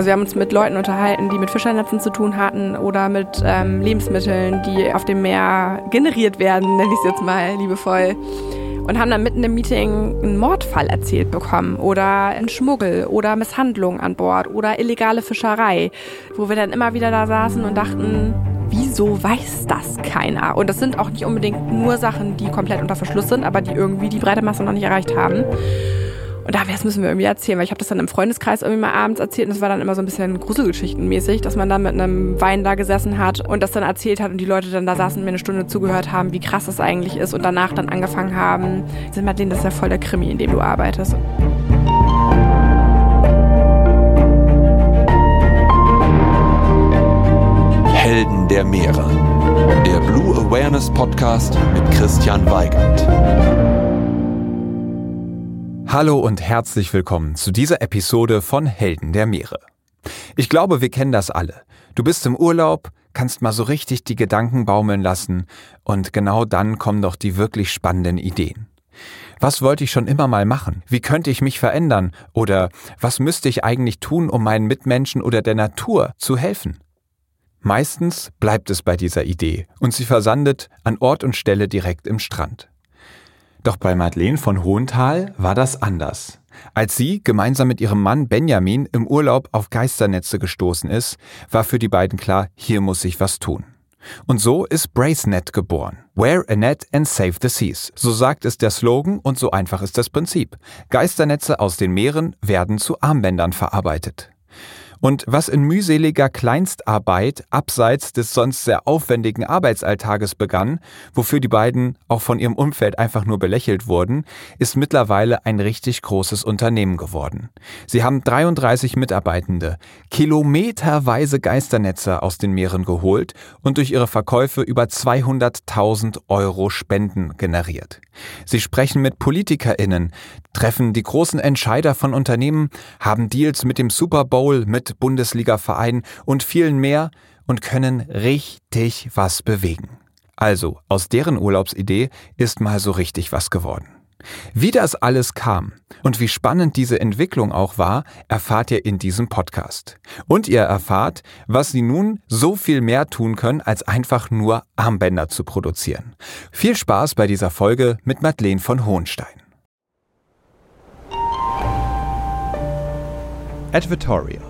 Also wir haben uns mit Leuten unterhalten, die mit Fischernetzen zu tun hatten oder mit ähm, Lebensmitteln, die auf dem Meer generiert werden, nenne ich es jetzt mal liebevoll. Und haben dann mitten im Meeting einen Mordfall erzählt bekommen oder einen Schmuggel oder Misshandlung an Bord oder illegale Fischerei, wo wir dann immer wieder da saßen und dachten, wieso weiß das keiner? Und das sind auch nicht unbedingt nur Sachen, die komplett unter Verschluss sind, aber die irgendwie die breite Masse noch nicht erreicht haben. Und da das müssen wir irgendwie erzählen, weil ich habe das dann im Freundeskreis irgendwie mal abends erzählt und es war dann immer so ein bisschen Gruselgeschichtenmäßig, dass man dann mit einem Wein da gesessen hat und das dann erzählt hat und die Leute dann da saßen und mir eine Stunde zugehört haben, wie krass das eigentlich ist und danach dann angefangen haben, sind mal denen, das ist ja voll der Krimi, in dem du arbeitest. Helden der Meere. Der Blue Awareness Podcast mit Christian Weigand. Hallo und herzlich willkommen zu dieser Episode von Helden der Meere. Ich glaube, wir kennen das alle. Du bist im Urlaub, kannst mal so richtig die Gedanken baumeln lassen und genau dann kommen doch die wirklich spannenden Ideen. Was wollte ich schon immer mal machen? Wie könnte ich mich verändern? Oder was müsste ich eigentlich tun, um meinen Mitmenschen oder der Natur zu helfen? Meistens bleibt es bei dieser Idee und sie versandet an Ort und Stelle direkt im Strand. Doch bei Madeleine von Hohenthal war das anders. Als sie gemeinsam mit ihrem Mann Benjamin im Urlaub auf Geisternetze gestoßen ist, war für die beiden klar, hier muss sich was tun. Und so ist BraceNet geboren. Wear a net and save the seas. So sagt es der Slogan und so einfach ist das Prinzip. Geisternetze aus den Meeren werden zu Armbändern verarbeitet. Und was in mühseliger Kleinstarbeit abseits des sonst sehr aufwendigen Arbeitsalltages begann, wofür die beiden auch von ihrem Umfeld einfach nur belächelt wurden, ist mittlerweile ein richtig großes Unternehmen geworden. Sie haben 33 Mitarbeitende, kilometerweise Geisternetze aus den Meeren geholt und durch ihre Verkäufe über 200.000 Euro Spenden generiert. Sie sprechen mit PolitikerInnen, treffen die großen Entscheider von Unternehmen, haben Deals mit dem Super Bowl, mit Bundesliga-Vereinen und vielen mehr und können richtig was bewegen. Also, aus deren Urlaubsidee ist mal so richtig was geworden. Wie das alles kam und wie spannend diese Entwicklung auch war, erfahrt ihr in diesem Podcast. Und ihr erfahrt, was sie nun so viel mehr tun können, als einfach nur Armbänder zu produzieren. Viel Spaß bei dieser Folge mit Madeleine von Hohenstein. Advertorial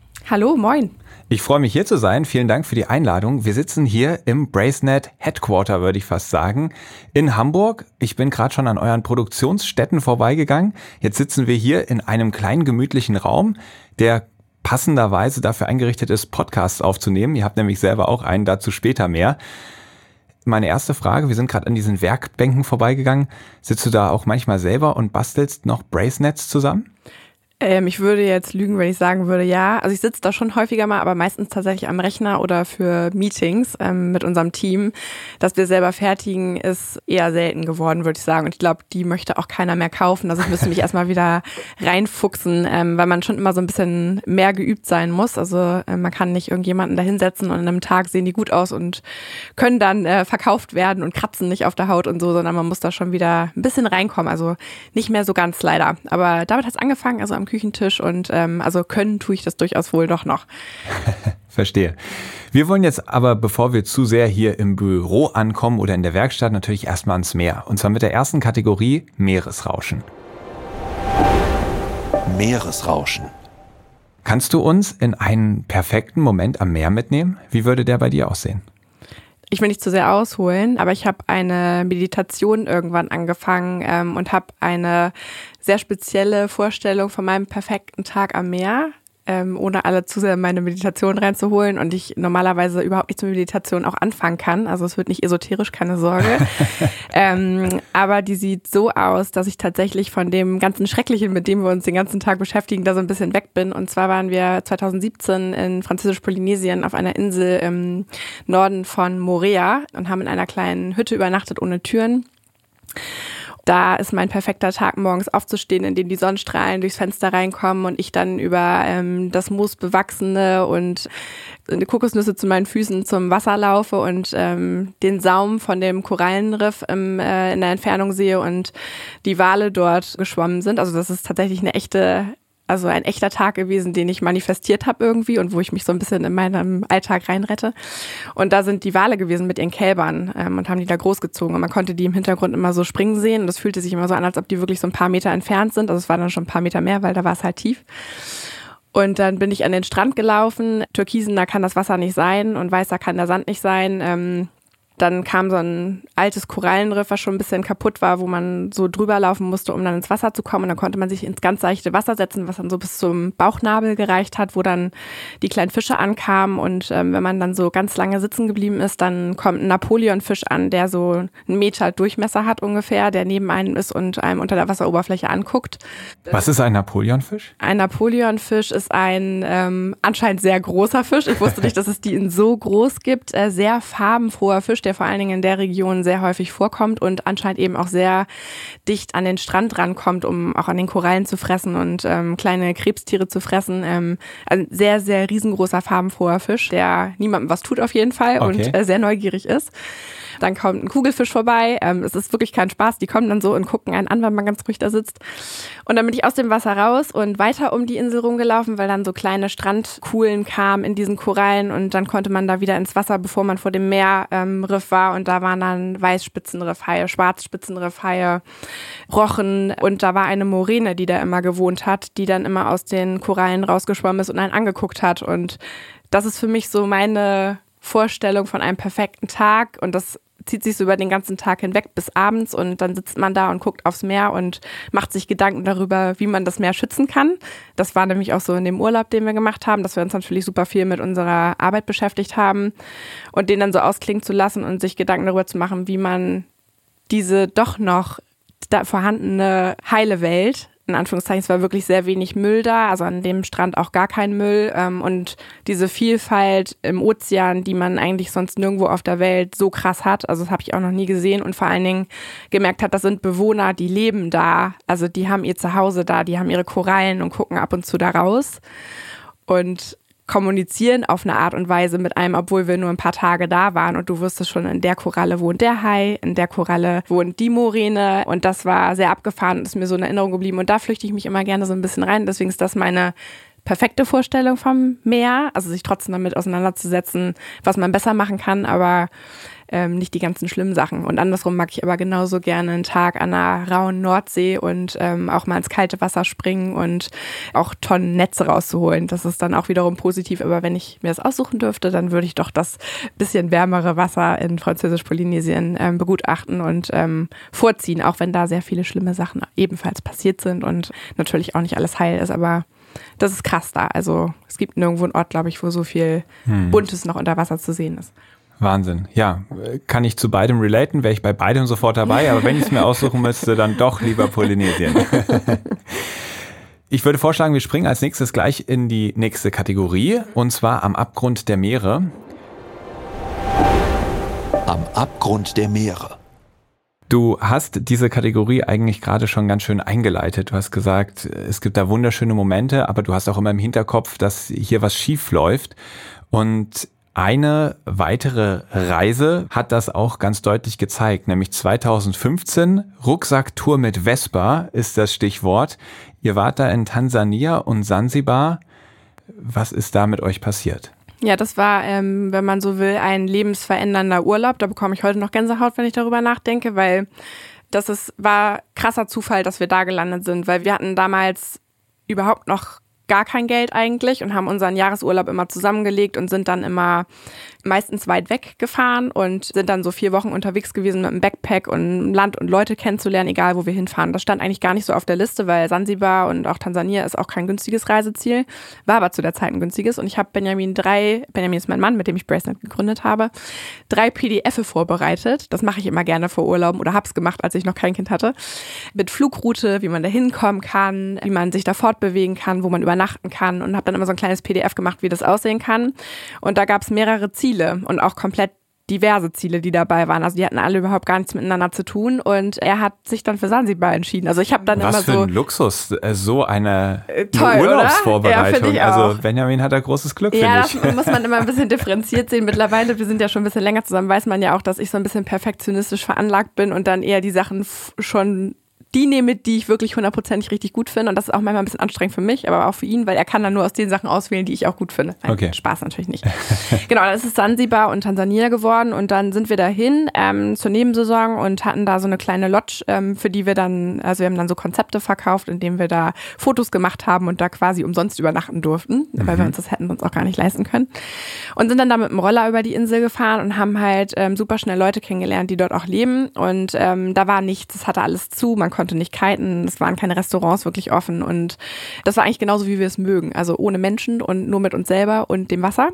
Hallo, moin. Ich freue mich hier zu sein. Vielen Dank für die Einladung. Wir sitzen hier im Bracenet Headquarter, würde ich fast sagen, in Hamburg. Ich bin gerade schon an euren Produktionsstätten vorbeigegangen. Jetzt sitzen wir hier in einem kleinen gemütlichen Raum, der passenderweise dafür eingerichtet ist, Podcasts aufzunehmen. Ihr habt nämlich selber auch einen, dazu später mehr. Meine erste Frage, wir sind gerade an diesen Werkbänken vorbeigegangen. Sitzt du da auch manchmal selber und bastelst noch Bracenets zusammen? Ähm, ich würde jetzt lügen, wenn ich sagen würde, ja. Also ich sitze da schon häufiger mal, aber meistens tatsächlich am Rechner oder für Meetings ähm, mit unserem Team. Dass wir selber fertigen, ist eher selten geworden, würde ich sagen. Und ich glaube, die möchte auch keiner mehr kaufen. Also ich müsste mich erstmal wieder reinfuchsen, ähm, weil man schon immer so ein bisschen mehr geübt sein muss. Also äh, man kann nicht irgendjemanden da hinsetzen und an einem Tag sehen die gut aus und können dann äh, verkauft werden und kratzen nicht auf der Haut und so, sondern man muss da schon wieder ein bisschen reinkommen. Also nicht mehr so ganz leider. Aber damit hat es angefangen, also am Küchentisch und ähm, also können tue ich das durchaus wohl doch noch. Verstehe. Wir wollen jetzt aber, bevor wir zu sehr hier im Büro ankommen oder in der Werkstatt, natürlich erstmal ans Meer. Und zwar mit der ersten Kategorie Meeresrauschen. Meeresrauschen. Kannst du uns in einen perfekten Moment am Meer mitnehmen? Wie würde der bei dir aussehen? Ich will nicht zu sehr ausholen, aber ich habe eine Meditation irgendwann angefangen ähm, und habe eine sehr spezielle Vorstellung von meinem perfekten Tag am Meer ähm, ohne alle zu sehr in meine Meditation reinzuholen und ich normalerweise überhaupt nicht mit Meditation auch anfangen kann. Also es wird nicht esoterisch, keine Sorge. ähm, aber die sieht so aus, dass ich tatsächlich von dem ganzen Schrecklichen, mit dem wir uns den ganzen Tag beschäftigen, da so ein bisschen weg bin. Und zwar waren wir 2017 in Französisch-Polynesien auf einer Insel im Norden von Morea und haben in einer kleinen Hütte übernachtet ohne Türen. Da ist mein perfekter Tag, morgens aufzustehen, in dem die Sonnenstrahlen durchs Fenster reinkommen und ich dann über ähm, das Moos bewachsene und eine Kokosnüsse zu meinen Füßen zum Wasser laufe und ähm, den Saum von dem Korallenriff im, äh, in der Entfernung sehe und die Wale dort geschwommen sind. Also das ist tatsächlich eine echte also ein echter Tag gewesen, den ich manifestiert habe irgendwie und wo ich mich so ein bisschen in meinem Alltag reinrette. Und da sind die Wale gewesen mit ihren Kälbern ähm, und haben die da großgezogen. Und man konnte die im Hintergrund immer so springen sehen. Und das fühlte sich immer so an, als ob die wirklich so ein paar Meter entfernt sind. Also es war dann schon ein paar Meter mehr, weil da war es halt tief. Und dann bin ich an den Strand gelaufen. Türkisen, da kann das Wasser nicht sein und weißer kann der Sand nicht sein. Ähm, dann kam so ein altes Korallenriff, was schon ein bisschen kaputt war, wo man so drüber laufen musste, um dann ins Wasser zu kommen. Und dann konnte man sich ins ganz seichte Wasser setzen, was dann so bis zum Bauchnabel gereicht hat, wo dann die kleinen Fische ankamen. Und ähm, wenn man dann so ganz lange sitzen geblieben ist, dann kommt ein Napoleonfisch an, der so einen Meter Durchmesser hat ungefähr, der neben einem ist und einem unter der Wasseroberfläche anguckt. Was ist ein Napoleonfisch? Ein Napoleonfisch ist ein ähm, anscheinend sehr großer Fisch. Ich wusste nicht, dass es die in so groß gibt. Äh, sehr farbenfroher Fisch, der der vor allen Dingen in der Region sehr häufig vorkommt und anscheinend eben auch sehr dicht an den Strand rankommt, um auch an den Korallen zu fressen und ähm, kleine Krebstiere zu fressen. Ähm, ein sehr, sehr riesengroßer, farbenfroher Fisch, der niemandem was tut auf jeden Fall okay. und äh, sehr neugierig ist. Dann kommt ein Kugelfisch vorbei. Ähm, es ist wirklich kein Spaß. Die kommen dann so und gucken einen an, wenn man ganz ruhig da sitzt. Und dann bin ich aus dem Wasser raus und weiter um die Insel rumgelaufen, weil dann so kleine Strandkuhlen kamen in diesen Korallen und dann konnte man da wieder ins Wasser, bevor man vor dem Meerriff ähm, war. Und da waren dann Weißspitzenriffhaie, Schwarzspitzenriffhaie, Rochen und da war eine Moräne, die da immer gewohnt hat, die dann immer aus den Korallen rausgeschwommen ist und einen angeguckt hat. Und das ist für mich so meine Vorstellung von einem perfekten Tag und das zieht sich so über den ganzen Tag hinweg bis abends und dann sitzt man da und guckt aufs Meer und macht sich Gedanken darüber, wie man das Meer schützen kann. Das war nämlich auch so in dem Urlaub, den wir gemacht haben, dass wir uns natürlich super viel mit unserer Arbeit beschäftigt haben und den dann so ausklingen zu lassen und sich Gedanken darüber zu machen, wie man diese doch noch vorhandene heile Welt in Anführungszeichen, es war wirklich sehr wenig Müll da, also an dem Strand auch gar kein Müll. Ähm, und diese Vielfalt im Ozean, die man eigentlich sonst nirgendwo auf der Welt so krass hat, also das habe ich auch noch nie gesehen und vor allen Dingen gemerkt hat, das sind Bewohner, die leben da, also die haben ihr Zuhause da, die haben ihre Korallen und gucken ab und zu da raus. Und kommunizieren auf eine Art und Weise mit einem, obwohl wir nur ein paar Tage da waren und du wusstest schon, in der Koralle wohnt der Hai, in der Koralle wohnt die Moräne und das war sehr abgefahren und ist mir so in Erinnerung geblieben und da flüchte ich mich immer gerne so ein bisschen rein. Deswegen ist das meine perfekte Vorstellung vom Meer, also sich trotzdem damit auseinanderzusetzen, was man besser machen kann, aber ähm, nicht die ganzen schlimmen Sachen. Und andersrum mag ich aber genauso gerne einen Tag an einer rauen Nordsee und ähm, auch mal ins kalte Wasser springen und auch Tonnen Netze rauszuholen. Das ist dann auch wiederum positiv. Aber wenn ich mir das aussuchen dürfte, dann würde ich doch das bisschen wärmere Wasser in Französisch-Polynesien ähm, begutachten und ähm, vorziehen, auch wenn da sehr viele schlimme Sachen ebenfalls passiert sind und natürlich auch nicht alles heil ist. Aber das ist krass da. Also es gibt nirgendwo einen Ort, glaube ich, wo so viel hm. Buntes noch unter Wasser zu sehen ist. Wahnsinn. Ja, kann ich zu beidem relaten, wäre ich bei beidem sofort dabei, aber wenn ich es mir aussuchen müsste, dann doch lieber Polynesien. Ich würde vorschlagen, wir springen als nächstes gleich in die nächste Kategorie und zwar am Abgrund der Meere. Am Abgrund der Meere. Du hast diese Kategorie eigentlich gerade schon ganz schön eingeleitet. Du hast gesagt, es gibt da wunderschöne Momente, aber du hast auch immer im Hinterkopf, dass hier was schief läuft. Und eine weitere Reise hat das auch ganz deutlich gezeigt, nämlich 2015 Rucksacktour mit Vespa ist das Stichwort. Ihr wart da in Tansania und Sansibar. Was ist da mit euch passiert? Ja, das war, ähm, wenn man so will, ein lebensverändernder Urlaub. Da bekomme ich heute noch Gänsehaut, wenn ich darüber nachdenke, weil das ist, war krasser Zufall, dass wir da gelandet sind, weil wir hatten damals überhaupt noch gar kein Geld eigentlich und haben unseren Jahresurlaub immer zusammengelegt und sind dann immer meistens weit weg gefahren und sind dann so vier Wochen unterwegs gewesen mit einem Backpack und Land und Leute kennenzulernen, egal wo wir hinfahren. Das stand eigentlich gar nicht so auf der Liste, weil Sansibar und auch Tansania ist auch kein günstiges Reiseziel, war aber zu der Zeit ein günstiges. Und ich habe Benjamin drei, Benjamin ist mein Mann, mit dem ich Bracenet gegründet habe, drei PDFe vorbereitet. Das mache ich immer gerne vor Urlauben oder habe es gemacht, als ich noch kein Kind hatte. Mit Flugroute, wie man da hinkommen kann, wie man sich da fortbewegen kann, wo man übernachten kann und habe dann immer so ein kleines PDF gemacht, wie das aussehen kann. Und da gab es mehrere Ziele Ziele und auch komplett diverse Ziele, die dabei waren. Also die hatten alle überhaupt gar nichts miteinander zu tun und er hat sich dann für Sansibar entschieden. Also ich habe dann Was immer für so ein Luxus, äh, so eine, toll, eine? Urlaubsvorbereitung. Ja, also. Benjamin hat da großes Glück, Ja, das muss man immer ein bisschen differenziert sehen. Mittlerweile, wir sind ja schon ein bisschen länger zusammen, weiß man ja auch, dass ich so ein bisschen perfektionistisch veranlagt bin und dann eher die Sachen schon die nehme, die ich wirklich hundertprozentig richtig gut finde. Und das ist auch manchmal ein bisschen anstrengend für mich, aber auch für ihn, weil er kann dann nur aus den Sachen auswählen, die ich auch gut finde. Nein, Okay. Spaß natürlich nicht. genau, dann ist es Sansibar und Tansania geworden und dann sind wir dahin ähm, zur Nebensaison und hatten da so eine kleine Lodge, ähm, für die wir dann, also wir haben dann so Konzepte verkauft, indem wir da Fotos gemacht haben und da quasi umsonst übernachten durften, weil wir uns das hätten uns auch gar nicht leisten können. Und sind dann da mit dem Roller über die Insel gefahren und haben halt ähm, super schnell Leute kennengelernt, die dort auch leben. Und ähm, da war nichts, es hatte alles zu, man konnte nicht kiten, es waren keine Restaurants wirklich offen. Und das war eigentlich genauso, wie wir es mögen. Also ohne Menschen und nur mit uns selber und dem Wasser.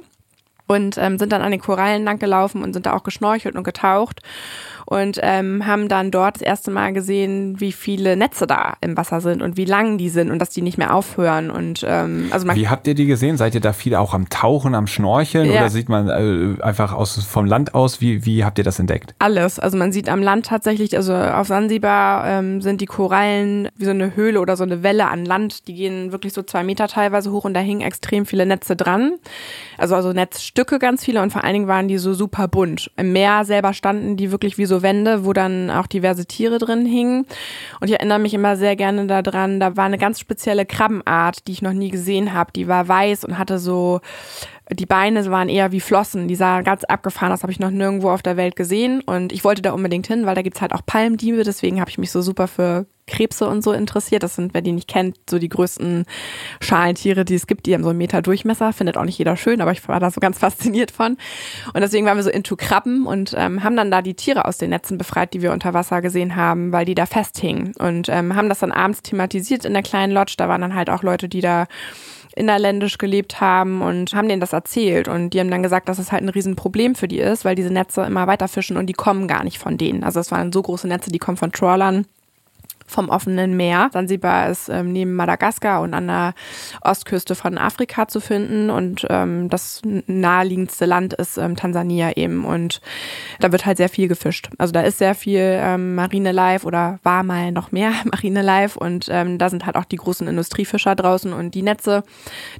Und ähm, sind dann an den Korallen lang gelaufen und sind da auch geschnorchelt und getaucht und ähm, haben dann dort das erste Mal gesehen, wie viele Netze da im Wasser sind und wie lang die sind und dass die nicht mehr aufhören. Und ähm, also man Wie habt ihr die gesehen? Seid ihr da viel auch am Tauchen, am Schnorcheln Ja. oder sieht man äh, einfach aus, vom Land aus? Wie, wie habt ihr das entdeckt? Alles. Also man sieht am Land tatsächlich, also auf Sansibar ähm, sind die Korallen wie so eine Höhle oder so eine Welle an Land. Die gehen wirklich so zwei Meter teilweise hoch und da hingen extrem viele Netze dran. Also, also Netzstücke ganz viele und vor allen Dingen waren die so super bunt. Im Meer selber standen die wirklich wie so Wände, wo dann auch diverse Tiere drin hingen. Und ich erinnere mich immer sehr gerne daran, da war eine ganz spezielle Krabbenart, die ich noch nie gesehen habe. Die war weiß und hatte so die Beine waren eher wie Flossen, die sahen ganz abgefahren aus, habe ich noch nirgendwo auf der Welt gesehen und ich wollte da unbedingt hin, weil da gibt's halt auch Palmdiebe, deswegen habe ich mich so super für Krebse und so interessiert. Das sind, wer die nicht kennt, so die größten Schalentiere, die es gibt, die haben so einen Meter Durchmesser, findet auch nicht jeder schön, aber ich war da so ganz fasziniert von. Und deswegen waren wir so into Krabben und ähm, haben dann da die Tiere aus den Netzen befreit, die wir unter Wasser gesehen haben, weil die da festhingen und ähm, haben das dann abends thematisiert in der kleinen Lodge. Da waren dann halt auch Leute, die da innerländisch gelebt haben und haben denen das erzählt. Und die haben dann gesagt, dass es halt ein Riesenproblem für die ist, weil diese Netze immer weiter fischen und die kommen gar nicht von denen. Also es waren so große Netze, die kommen von Trawlern vom offenen Meer. Sansibar ist ähm, neben Madagaskar und an der Ostküste von Afrika zu finden. Und ähm, das naheliegendste Land ist ähm, Tansania eben. Und da wird halt sehr viel gefischt. Also da ist sehr viel ähm, Marine Life oder war mal noch mehr Marine Life. Und ähm, da sind halt auch die großen Industriefischer draußen und die Netze,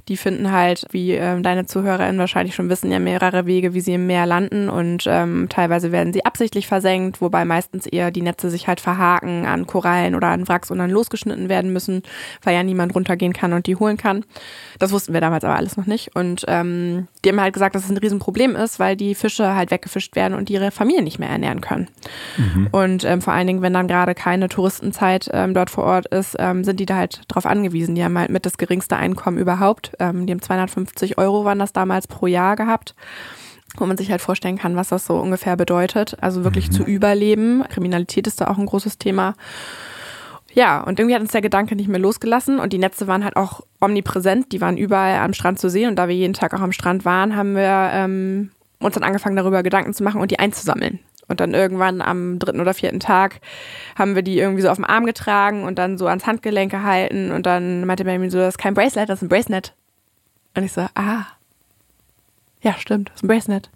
die finden halt, wie ähm, deine ZuhörerInnen wahrscheinlich schon wissen, ja mehrere Wege, wie sie im Meer landen. Und ähm, teilweise werden sie absichtlich versenkt, wobei meistens eher die Netze sich halt verhaken an Korallen oder an Wracks und dann losgeschnitten werden müssen, weil ja niemand runtergehen kann und die holen kann. Das wussten wir damals aber alles noch nicht. Und ähm, die haben halt gesagt, dass es ein Riesenproblem ist, weil die Fische halt weggefischt werden und ihre Familien nicht mehr ernähren können. Und ähm, vor allen Dingen, wenn dann gerade keine Touristenzeit ähm, dort vor Ort ist, ähm, sind die da halt drauf angewiesen. Die haben halt mit das geringste Einkommen überhaupt. Ähm, die haben 250 Euro waren das damals pro Jahr gehabt wo man sich halt vorstellen kann, was das so ungefähr bedeutet. Also wirklich zu überleben. Kriminalität ist da auch ein großes Thema. Ja, und irgendwie hat uns der Gedanke nicht mehr losgelassen und die Netze waren halt auch omnipräsent, die waren überall am Strand zu sehen und da wir jeden Tag auch am Strand waren, haben wir ähm, uns dann angefangen darüber Gedanken zu machen und die einzusammeln. Und dann irgendwann am dritten oder vierten Tag haben wir die irgendwie so auf dem Arm getragen und dann so ans Handgelenk gehalten. Und dann meinte Benjamin so, das ist kein Bracelet, das ist ein Bracelet. Und ich so, ah, ja, stimmt, das ist ein Bracelet.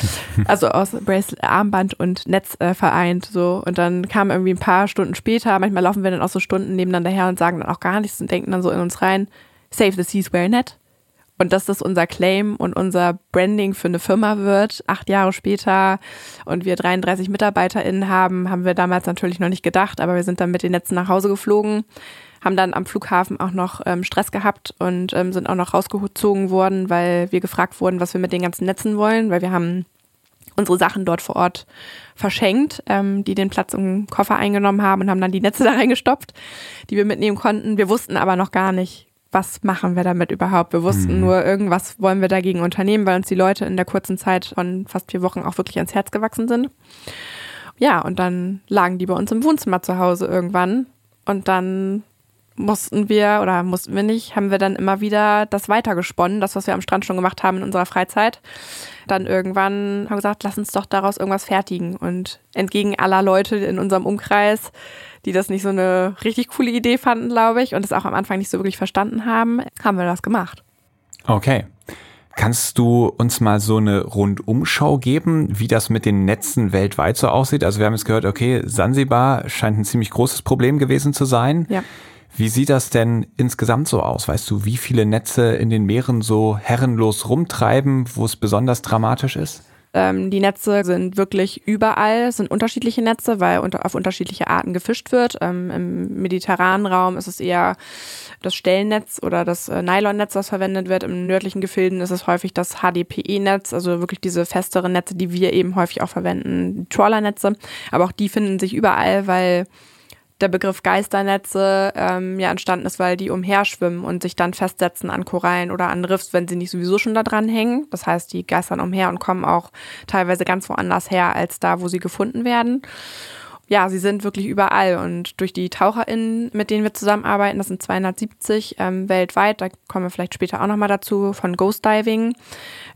Also aus Bracelet, Armband und Netz äh, vereint so. Und dann kam irgendwie ein paar Stunden später, manchmal laufen wir dann auch so Stunden nebeneinander her und sagen dann auch gar nichts und denken dann so in uns rein, Save the Seas Where Net. Und dass das unser Claim und unser Branding für eine Firma wird, acht Jahre später und wir 33 MitarbeiterInnen haben, haben wir damals natürlich noch nicht gedacht, aber wir sind dann mit den Netzen nach Hause geflogen, haben dann am Flughafen auch noch ähm, Stress gehabt und ähm, sind auch noch rausgezogen worden, weil wir gefragt wurden, was wir mit den ganzen Netzen wollen, weil wir haben unsere Sachen dort vor Ort verschenkt, ähm, die den Platz im Koffer eingenommen haben und haben dann die Netze da reingestopft, die wir mitnehmen konnten. Wir wussten aber noch gar nicht, was machen wir damit überhaupt. Wir wussten mhm. nur, irgendwas wollen wir dagegen unternehmen, weil uns die Leute in der kurzen Zeit von fast vier Wochen auch wirklich ans Herz gewachsen sind. Ja, und dann lagen die bei uns im Wohnzimmer zu Hause irgendwann. Und dann mussten wir oder mussten wir nicht, haben wir dann immer wieder das weitergesponnen, das, was wir am Strand schon gemacht haben in unserer Freizeit. Dann irgendwann haben wir gesagt, lass uns doch daraus irgendwas fertigen. Und entgegen aller Leute in unserem Umkreis, die das nicht so eine richtig coole Idee fanden, glaube ich, und es auch am Anfang nicht so wirklich verstanden haben, haben wir das gemacht. Okay. Kannst du uns mal so eine Rundumschau geben, wie das mit den Netzen weltweit so aussieht? Also wir haben jetzt gehört, okay, Sansibar scheint ein ziemlich großes Problem gewesen zu sein. Ja. Wie sieht das denn insgesamt so aus? Weißt du, wie viele Netze in den Meeren so herrenlos rumtreiben, wo es besonders dramatisch ist? Ähm, die Netze sind wirklich überall, sind unterschiedliche Netze, weil unter, auf unterschiedliche Arten gefischt wird. Ähm, Im mediterranen Raum ist es eher das Stellennetz oder das äh, Nylonnetz, das verwendet wird. Im nördlichen Gefilden ist es häufig das HDPE-Netz, also wirklich diese festeren Netze, die wir eben häufig auch verwenden, Trawlernetze. Aber auch die finden sich überall, weil der Begriff Geisternetze ähm, ja entstanden ist, weil die umherschwimmen und sich dann festsetzen an Korallen oder an Riffs, wenn sie nicht sowieso schon da dran hängen. Das heißt, die geistern umher und kommen auch teilweise ganz woanders her als da, wo sie gefunden werden. Ja, sie sind wirklich überall und durch die TaucherInnen, mit denen wir zusammenarbeiten, das sind 270 ähm, weltweit, da kommen wir vielleicht später auch nochmal dazu, von Ghost Diving,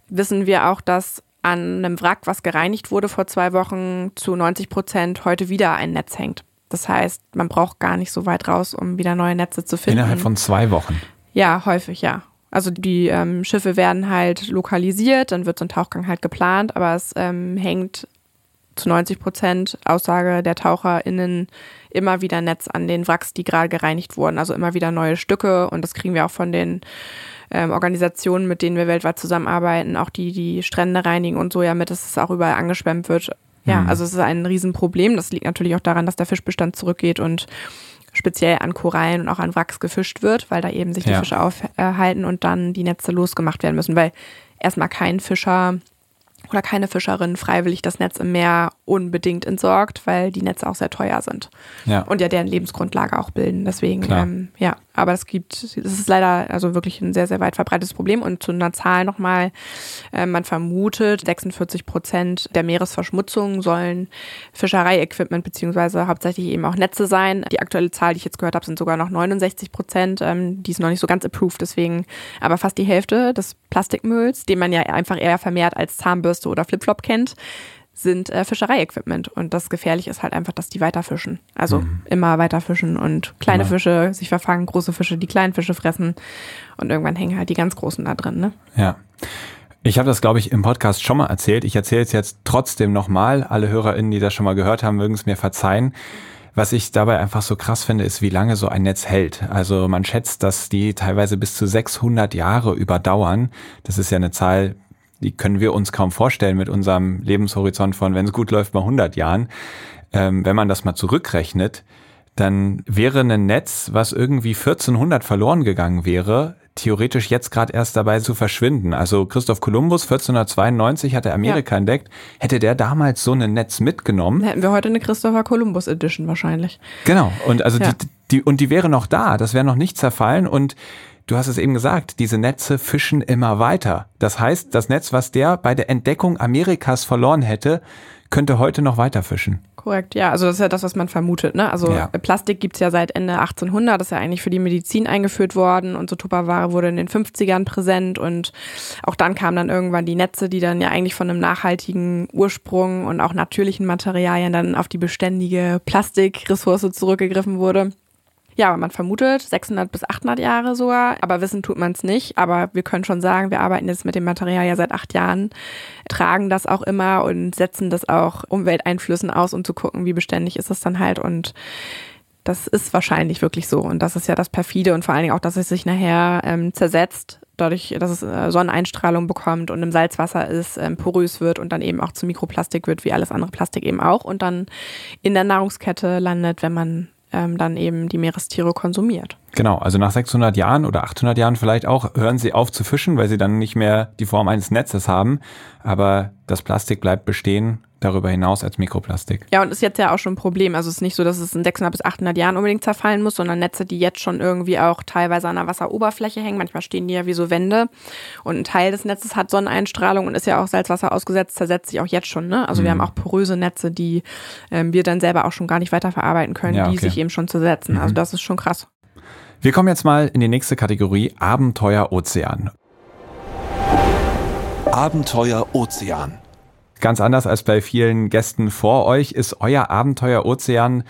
wissen wir auch, dass an einem Wrack, was gereinigt wurde vor zwei Wochen, zu 90 Prozent heute wieder ein Netz hängt. Das heißt, man braucht gar nicht so weit raus, um wieder neue Netze zu finden. Innerhalb von zwei Wochen. Ja, häufig, ja. Also die ähm, Schiffe werden halt lokalisiert, dann wird so ein Tauchgang halt geplant, aber es ähm, hängt zu 90 Prozent Aussage der TaucherInnen immer wieder Netz an den Wracks, die gerade gereinigt wurden. Also immer wieder neue Stücke und das kriegen wir auch von den ähm, Organisationen, mit denen wir weltweit zusammenarbeiten, auch die die Strände reinigen und so ja mit, dass es auch überall angeschwemmt wird. Ja, mhm. also es ist ein Riesenproblem. Das liegt natürlich auch daran, dass der Fischbestand zurückgeht und speziell an Korallen und auch an Wracks gefischt wird, weil da eben sich die ja. Fische aufhalten und dann die Netze losgemacht werden müssen, weil erstmal kein Fischer oder keine Fischerin freiwillig das Netz im Meer unbedingt entsorgt, weil die Netze auch sehr teuer sind. Ja. Und ja deren Lebensgrundlage auch bilden. Deswegen, ähm, ja, aber es gibt, es ist leider also wirklich ein sehr, sehr weit verbreitetes Problem. Und zu einer Zahl nochmal, äh, man vermutet, 46 Prozent der Meeresverschmutzung sollen Fischereiequipment beziehungsweise hauptsächlich eben auch Netze sein. Die aktuelle Zahl, die ich jetzt gehört habe, sind sogar noch 69 Prozent. Ähm, die ist noch nicht so ganz approved, deswegen aber fast die Hälfte des Plastikmülls, den man ja einfach eher vermehrt als Zahnbürste oder Flipflop kennt, sind äh, Fischereiequipment. Und das Gefährliche ist halt einfach, dass die weiterfischen. Also mhm. immer weiterfischen und kleine genau. Fische sich verfangen, große Fische die kleinen Fische fressen. Und irgendwann hängen halt die ganz großen da drin. Ne? Ja. Ich habe das, glaube ich, im Podcast schon mal erzählt. Ich erzähle es jetzt trotzdem nochmal. Alle HörerInnen, die das schon mal gehört haben, mögen es mir verzeihen. Was ich dabei einfach so krass finde, ist, wie lange so ein Netz hält. Also man schätzt, dass die teilweise bis zu 600 Jahre überdauern. Das ist ja eine Zahl, die können wir uns kaum vorstellen mit unserem Lebenshorizont von, wenn es gut läuft, mal 100 Jahren. Ähm, wenn man das mal zurückrechnet, dann wäre ein Netz, was irgendwie 1400 verloren gegangen wäre, theoretisch jetzt gerade erst dabei zu verschwinden. Also Christoph Kolumbus 1492 hat er Amerika ja. entdeckt. Hätte der damals so ein Netz mitgenommen? Hätten wir heute eine Christopher Columbus Edition wahrscheinlich. Genau. Und also ja. die, die, und die wäre noch da. Das wäre noch nicht zerfallen und Du hast es eben gesagt, diese Netze fischen immer weiter. Das heißt, das Netz, was der bei der Entdeckung Amerikas verloren hätte, könnte heute noch weiter fischen. Korrekt, ja. Also das ist ja das, was man vermutet. Ne? Also Ja. Plastik gibt's ja seit Ende 1800, das ist ja eigentlich für die Medizin eingeführt worden und so Tupperware wurde in den 50ern präsent und auch dann kamen dann irgendwann die Netze, die dann ja eigentlich von einem nachhaltigen Ursprung und auch natürlichen Materialien dann auf die beständige Plastikressource zurückgegriffen wurde. Ja, man vermutet 600 bis 800 Jahre sogar, aber wissen tut man es nicht. Aber wir können schon sagen, wir arbeiten jetzt mit dem Material ja seit acht Jahren, tragen das auch immer und setzen das auch Umwelteinflüssen aus, um zu gucken, wie beständig ist es dann halt. Und das ist wahrscheinlich wirklich so. Und das ist ja das perfide und vor allen Dingen auch, dass es sich nachher ähm, zersetzt, dadurch, dass es äh, Sonneneinstrahlung bekommt und im Salzwasser ist, ähm, porös wird und dann eben auch zu Mikroplastik wird, wie alles andere Plastik eben auch und dann in der Nahrungskette landet, wenn man ähm, dann eben die Meerestiere konsumiert. Genau, also nach 600 Jahren oder 800 Jahren vielleicht auch hören sie auf zu fischen, weil sie dann nicht mehr die Form eines Netzes haben. Aber das Plastik bleibt bestehen, darüber hinaus als Mikroplastik. Ja, und ist jetzt ja auch schon ein Problem. Also es ist nicht so, dass es in 600 bis 800 Jahren unbedingt zerfallen muss, sondern Netze, die jetzt schon irgendwie auch teilweise an der Wasseroberfläche hängen. Manchmal stehen die ja wie so Wände. Und ein Teil des Netzes hat Sonneneinstrahlung und ist ja auch Salzwasser ausgesetzt, zersetzt sich auch jetzt schon. Ne? Also wir haben auch poröse Netze, die ähm, wir dann selber auch schon gar nicht weiterverarbeiten können, Ja, die okay. sich eben schon zersetzen. Also das ist schon krass. Wir kommen jetzt mal in die nächste Kategorie Abenteuer Ozean. Abenteuer Ozean. Ganz anders als bei vielen Gästen vor euch ist euer Abenteuer Ozean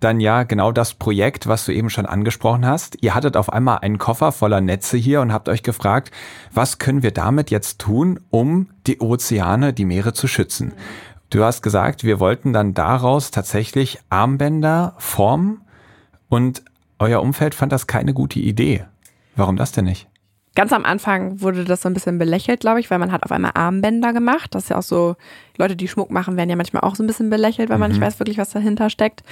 dann ja genau das Projekt, was du eben schon angesprochen hast. Ihr hattet auf einmal einen Koffer voller Netze hier und habt euch gefragt, was können wir damit jetzt tun, um die Ozeane, die Meere zu schützen? Du hast gesagt, wir wollten dann daraus tatsächlich Armbänder formen und euer Umfeld fand das keine gute Idee. Warum das denn nicht? Ganz am Anfang wurde das so ein bisschen belächelt, glaube ich, weil man hat auf einmal Armbänder gemacht. Das ist ja auch so, Leute, die Schmuck machen, werden ja manchmal auch so ein bisschen belächelt, weil man nicht weiß wirklich, was dahinter steckt.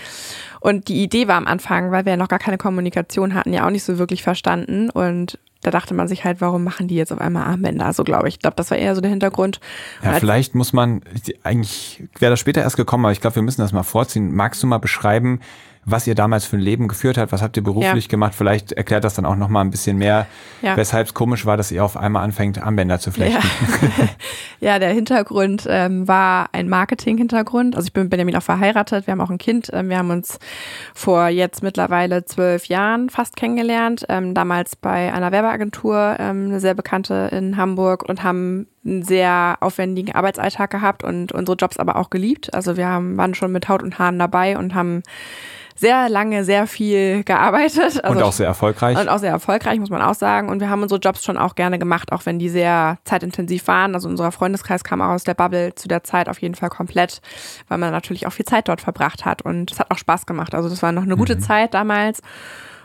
Und die Idee war am Anfang, weil wir ja noch gar keine Kommunikation hatten, ja auch nicht so wirklich verstanden. Und da dachte man sich halt, warum machen die jetzt auf einmal Armbänder? So glaube ich. Ich glaube, das war eher so der Hintergrund. Und Ja, vielleicht muss man, eigentlich wäre das später erst gekommen, aber ich glaube, wir müssen das mal vorziehen. Magst du mal beschreiben, was ihr damals für ein Leben geführt habt? Was habt ihr beruflich Ja. gemacht? Vielleicht erklärt das dann auch noch mal ein bisschen mehr, Ja. weshalb es komisch war, dass ihr auf einmal anfängt, Armbänder zu flechten. Ja, der Hintergrund ähm, war ein Marketing-Hintergrund. Also ich bin mit Benjamin auch verheiratet, wir haben auch ein Kind. Ähm, wir haben uns vor jetzt mittlerweile zwölf Jahren fast kennengelernt. Ähm, damals bei einer Werbeagentur, ähm, eine sehr bekannte in Hamburg und haben einen sehr aufwendigen Arbeitsalltag gehabt und unsere Jobs aber auch geliebt. Also wir haben, waren schon mit Haut und Haaren dabei und haben sehr lange, sehr viel gearbeitet. Also Und auch sehr erfolgreich. und auch sehr erfolgreich, muss man auch sagen. Und wir haben unsere Jobs schon auch gerne gemacht, auch wenn die sehr zeitintensiv waren. Also unser Freundeskreis kam auch aus der Bubble zu der Zeit auf jeden Fall komplett, weil man natürlich auch viel Zeit dort verbracht hat. Und es hat auch Spaß gemacht. Also das war noch eine gute Zeit damals.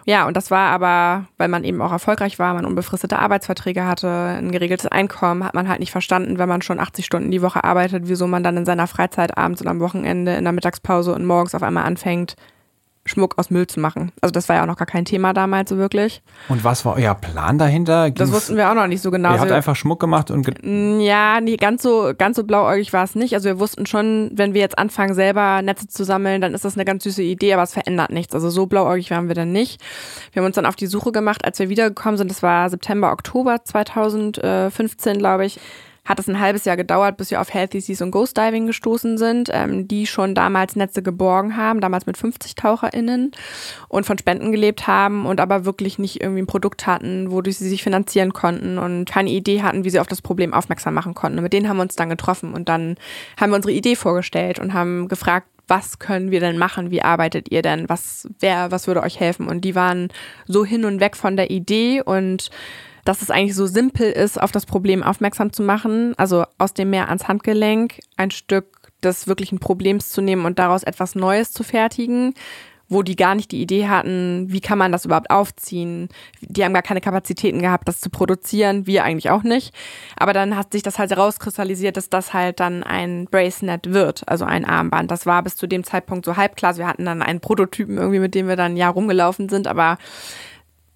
Ja, und das war aber, weil man eben auch erfolgreich war, man unbefristete Arbeitsverträge hatte, ein geregeltes Einkommen, hat man halt nicht verstanden, wenn man schon 80 Stunden die Woche arbeitet, wieso man dann in seiner Freizeit abends und am Wochenende in der Mittagspause und morgens auf einmal anfängt, Schmuck aus Müll zu machen. Also das war ja auch noch gar kein Thema damals so wirklich. Und was war euer Plan dahinter? Das Ging's- wussten wir auch noch nicht so genau. Ihr habt Also, einfach Schmuck gemacht und ge ja, nee, ganz so, ganz so blauäugig war es nicht. Also wir wussten schon, wenn wir jetzt anfangen, selber Netze zu sammeln, dann ist das eine ganz süße Idee, aber es verändert nichts. Also so blauäugig waren wir dann nicht. Wir haben uns dann auf die Suche gemacht, als wir wiedergekommen sind. Das war September, Oktober 2015, glaube ich. Hat es ein halbes Jahr gedauert, bis wir auf Healthy Seas und Ghost Diving gestoßen sind, ähm, die schon damals Netze geborgen haben, damals mit 50 TaucherInnen und von Spenden gelebt haben und aber wirklich nicht irgendwie ein Produkt hatten, wodurch sie sich finanzieren konnten und keine Idee hatten, wie sie auf das Problem aufmerksam machen konnten. Und mit denen haben wir uns dann getroffen und dann haben wir unsere Idee vorgestellt und haben gefragt, was können wir denn machen? Wie arbeitet ihr denn? Was wer, was würde euch helfen? Und die waren so hin und weg von der Idee und dass es eigentlich so simpel ist, auf das Problem aufmerksam zu machen, also aus dem Meer ans Handgelenk ein Stück des wirklichen Problems zu nehmen und daraus etwas Neues zu fertigen, wo die gar nicht die Idee hatten, wie kann man das überhaupt aufziehen. Die haben gar keine Kapazitäten gehabt, das zu produzieren, wir eigentlich auch nicht. Aber dann hat sich das halt herauskristallisiert, dass das halt dann ein Bracelet wird, also ein Armband. Das war bis zu dem Zeitpunkt so halb klar. Wir hatten dann einen Prototypen irgendwie, mit dem wir dann Jahr rumgelaufen sind, aber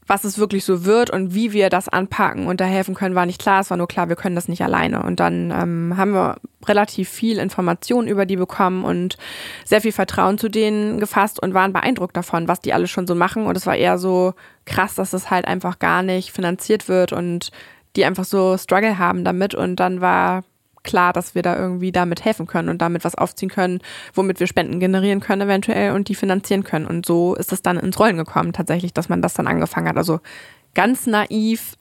was es wirklich so wird und wie wir das anpacken und da helfen können, war nicht klar. Es war nur klar, wir können das nicht alleine. Und dann ähm, haben wir relativ viel Information über die bekommen und sehr viel Vertrauen zu denen gefasst und waren beeindruckt davon, was die alles schon so machen. Und es war eher so krass, dass es halt einfach gar nicht finanziert wird und die einfach so Struggle haben damit. Und dann war klar, dass wir da irgendwie damit helfen können und damit was aufziehen können, womit wir Spenden generieren können eventuell und die finanzieren können. Und so ist es dann ins Rollen gekommen tatsächlich, dass man das dann angefangen hat. Also ganz naiv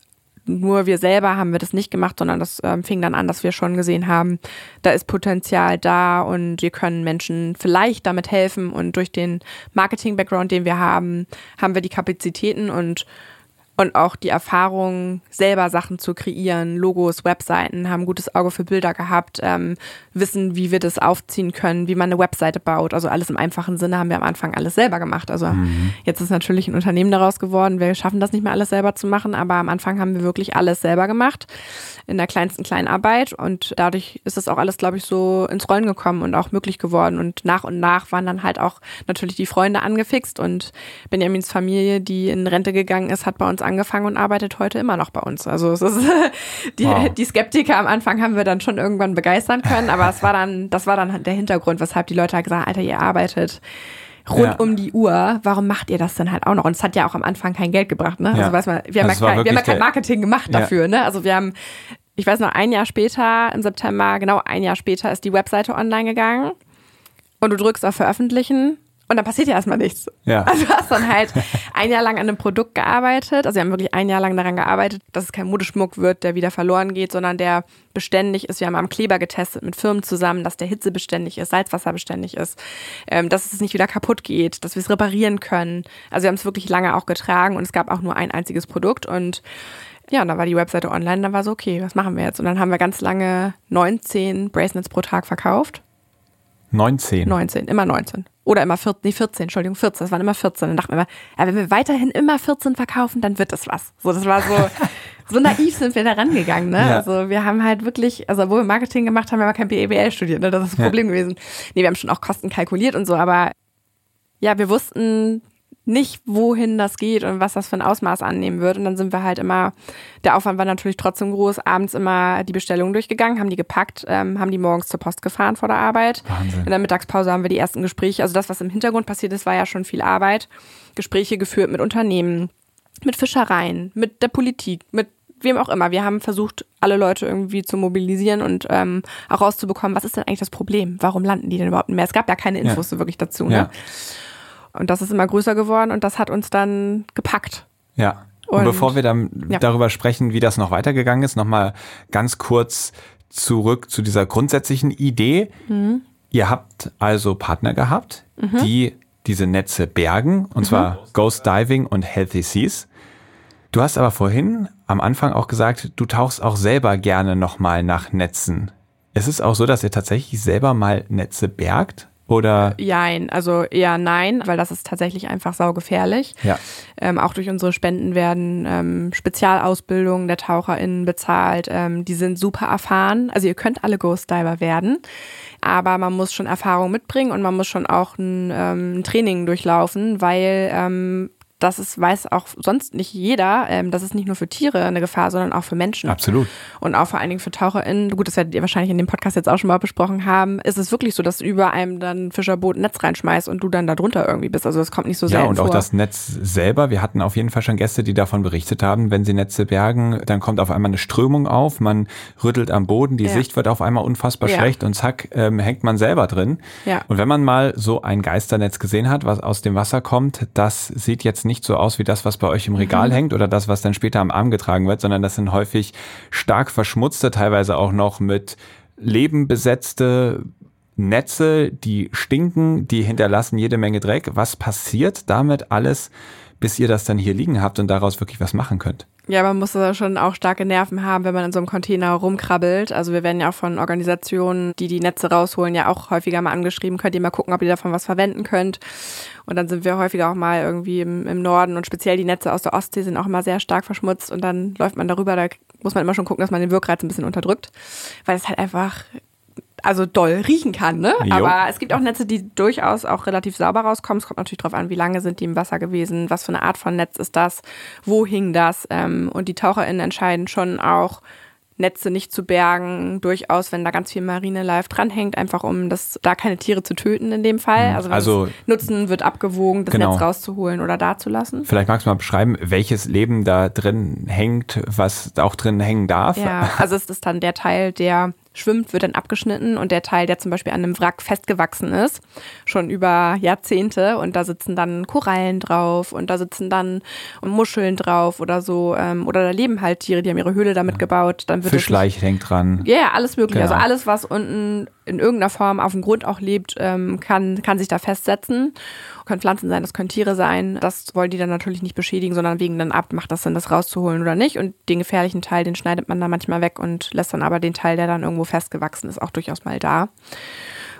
nur wir selber haben wir das nicht gemacht, sondern das ähm, fing dann an, dass wir schon gesehen haben, da ist Potenzial da und wir können Menschen vielleicht damit helfen. Und durch den Marketing-Background, den wir haben, haben wir die Kapazitäten und und auch die Erfahrung, selber Sachen zu kreieren, Logos, Webseiten, haben ein gutes Auge für Bilder gehabt, ähm, wissen, wie wir das aufziehen können, wie man eine Webseite baut. Also alles im einfachen Sinne haben wir am Anfang alles selber gemacht. Also mhm. jetzt ist natürlich ein Unternehmen daraus geworden. Wir schaffen das nicht mehr alles selber zu machen, aber am Anfang haben wir wirklich alles selber gemacht in der kleinsten Kleinarbeit und dadurch ist das auch alles, glaube ich, so ins Rollen gekommen und auch möglich geworden. Und nach und nach waren dann halt auch natürlich die Freunde angefixt und Benjamins Familie, die in Rente gegangen ist, hat bei uns angefangen und arbeitet heute immer noch bei uns. Also es ist die, wow. die Skeptiker am Anfang haben wir dann schon irgendwann begeistern können, aber es war dann, das war dann der Hintergrund, weshalb die Leute halt gesagt haben, Alter, ihr arbeitet rund ja. um die Uhr, warum macht ihr das denn halt auch noch? Und es hat ja auch am Anfang kein Geld gebracht, ne? Also ja. Weiß man, wir haben, also ja kein, wir haben ja kein Marketing gemacht dafür, ne? Also wir haben, ich weiß noch, ein Jahr später, im September, genau ein Jahr später, ist die Webseite online gegangen und du drückst auf Veröffentlichen und dann passiert ja erstmal nichts. Ja. Also du hast dann halt ein Jahr lang an einem Produkt gearbeitet. Also wir haben wirklich ein Jahr lang daran gearbeitet, dass es kein Modeschmuck wird, der wieder verloren geht, sondern der beständig ist. Wir haben am Kleber getestet mit Firmen zusammen, dass der Hitze beständig ist, Salzwasser beständig ist, ähm, dass es nicht wieder kaputt geht, dass wir es reparieren können. Also wir haben es wirklich lange auch getragen und es gab auch nur ein einziges Produkt und ja, und dann war die Webseite online, dann war so, okay, was machen wir jetzt? Und dann haben wir ganz lange 19 Bracelets pro Tag verkauft. 19? 19, immer 19. Oder immer 14, nee, 14, Entschuldigung, 14, das waren immer 14. Dann dachten wir immer, ja, wenn wir weiterhin immer 14 verkaufen, dann wird das was. So, das war so, so naiv sind wir da rangegangen, ne? Ja. Also wir haben halt wirklich, also wo wir Marketing gemacht haben, wir aber kein BWL studiert, ne? Das ist das Problem ja. gewesen. Nee, wir haben schon auch Kosten kalkuliert und so, aber ja, wir wussten, nicht, wohin das geht und was das für ein Ausmaß annehmen wird. Und dann sind wir halt immer, der Aufwand war natürlich trotzdem groß, abends immer die Bestellungen durchgegangen, haben die gepackt, ähm, haben die morgens zur Post gefahren vor der Arbeit. Wahnsinn. In der Mittagspause haben wir die ersten Gespräche, also das, was im Hintergrund passiert ist, war ja schon viel Arbeit. Gespräche geführt mit Unternehmen, mit Fischereien, mit der Politik, mit wem auch immer. Wir haben versucht, alle Leute irgendwie zu mobilisieren und ähm, auch rauszubekommen, was ist denn eigentlich das Problem? Warum landen die denn überhaupt mehr? Es gab ja keine Infos ja. so wirklich dazu. Ne? Ja. Und das ist immer größer geworden und das hat uns dann gepackt. Ja. Und, und bevor wir dann ja. darüber sprechen, wie das noch weitergegangen ist, nochmal ganz kurz zurück zu dieser grundsätzlichen Idee. Mhm. Ihr habt also Partner gehabt, mhm. die diese Netze bergen, und mhm. zwar Ghost Diving und Healthy Seas. Du hast aber vorhin am Anfang auch gesagt, du tauchst auch selber gerne nochmal nach Netzen. Ist es auch so, dass ihr tatsächlich selber mal Netze bergt? Oder? Jein, also eher nein, weil das ist tatsächlich einfach saugefährlich. Ja. Ähm, auch durch unsere Spenden werden ähm, Spezialausbildungen der TaucherInnen bezahlt. Ähm, die sind super erfahren. Also ihr könnt alle Ghost Diver werden, aber man muss schon Erfahrung mitbringen und man muss schon auch ein, ähm, ein Training durchlaufen, weil ähm, das ist, weiß auch sonst nicht jeder, ähm, das ist nicht nur für Tiere eine Gefahr, sondern auch für Menschen. Absolut. Und auch vor allen Dingen für TaucherInnen, gut, das werdet ihr wahrscheinlich in dem Podcast jetzt auch schon mal besprochen haben, ist es wirklich so, dass über einem dann ein Fischerboot ein Netz reinschmeißt und du dann da drunter irgendwie bist. Also das kommt nicht so sehr Ja, und vor. auch das Netz selber, wir hatten auf jeden Fall schon Gäste, die davon berichtet haben, wenn sie Netze bergen, dann kommt auf einmal eine Strömung auf, man rüttelt am Boden, die ja. Sicht wird auf einmal unfassbar ja. schlecht und zack, ähm, hängt man selber drin. Ja. Und wenn man mal so ein Geisternetz gesehen hat, was aus dem Wasser kommt, das sieht jetzt nicht so aus wie das, was was bei euch im Regal mhm. hängt oder das, was dann später am Arm getragen wird, sondern das sind häufig stark verschmutzte, teilweise auch noch mit Leben besetzte Netze, die stinken, die hinterlassen jede Menge Dreck. Was passiert damit alles, bis ihr das dann hier liegen habt und daraus wirklich was machen könnt? Ja, man muss da schon auch starke Nerven haben, wenn man in so einem Container rumkrabbelt. Also wir werden ja auch von Organisationen, die die Netze rausholen, ja auch häufiger mal angeschrieben. Könnt ihr mal gucken, ob ihr davon was verwenden könnt. Und dann sind wir häufiger auch mal irgendwie im, im Norden und speziell die Netze aus der Ostsee sind auch immer sehr stark verschmutzt und dann läuft man darüber. Da muss man immer schon gucken, dass man den Wirkreiz ein bisschen unterdrückt, weil es halt einfach also doll riechen kann, ne? Jo. Aber es gibt auch Netze, die durchaus auch relativ sauber rauskommen. Es kommt natürlich darauf an, wie lange sind die im Wasser gewesen, was für eine Art von Netz ist das, wo hing das. Ähm, und die TaucherInnen entscheiden schon auch, Netze nicht zu bergen, durchaus, wenn da ganz viel Marine Life dranhängt, einfach um das, da keine Tiere zu töten in dem Fall. Mhm. Also, also Nutzen wird abgewogen, das genau. Netz rauszuholen oder dazulassen. Vielleicht magst du mal beschreiben, welches Leben da drin hängt, was auch drin hängen darf. Ja, also es ist dann der Teil, der schwimmt, wird dann abgeschnitten und der Teil, der zum Beispiel an einem Wrack festgewachsen ist, schon über Jahrzehnte und da sitzen dann Korallen drauf und da sitzen dann Muscheln drauf oder so ähm, oder da leben halt Tiere, die haben ihre Höhle damit gebaut. Dann wird Fischleich hängt dran. Ja, yeah, alles mögliche. Also Genau. alles, was unten in irgendeiner Form auf dem Grund auch lebt, ähm, kann, kann sich da festsetzen. Können Pflanzen sein, das können Tiere sein. Das wollen die dann natürlich nicht beschädigen, sondern wägen dann ab, macht das Sinn, das rauszuholen oder nicht. Und den gefährlichen Teil, den schneidet man dann manchmal weg und lässt dann aber den Teil, der dann irgendwo festgewachsen ist, auch durchaus mal da.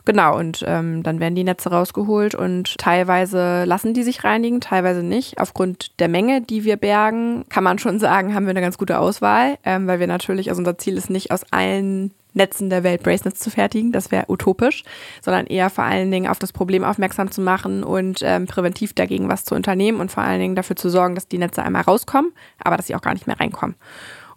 Genau, und ähm, dann werden die Netze rausgeholt und teilweise lassen die sich reinigen, teilweise nicht. Aufgrund der Menge, die wir bergen, kann man schon sagen, haben wir eine ganz gute Auswahl, ähm, weil wir natürlich, also unser Ziel ist nicht aus allen Netzen der Welt Bracelets zu fertigen, das wäre utopisch, sondern eher vor allen Dingen auf das Problem aufmerksam zu machen und ähm, präventiv dagegen was zu unternehmen und vor allen Dingen dafür zu sorgen, dass die Netze einmal rauskommen, aber dass sie auch gar nicht mehr reinkommen.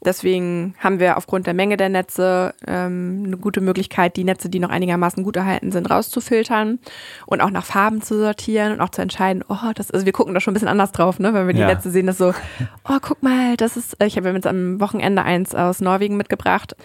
Deswegen haben wir aufgrund der Menge der Netze ähm, eine gute Möglichkeit, die Netze, die noch einigermaßen gut erhalten sind, rauszufiltern und auch nach Farben zu sortieren und auch zu entscheiden, oh, das also wir gucken da schon ein bisschen anders drauf, ne, wenn wir die Ja. Netze sehen, das so, oh, guck mal, das ist, ich habe jetzt am Wochenende eins aus Norwegen mitgebracht.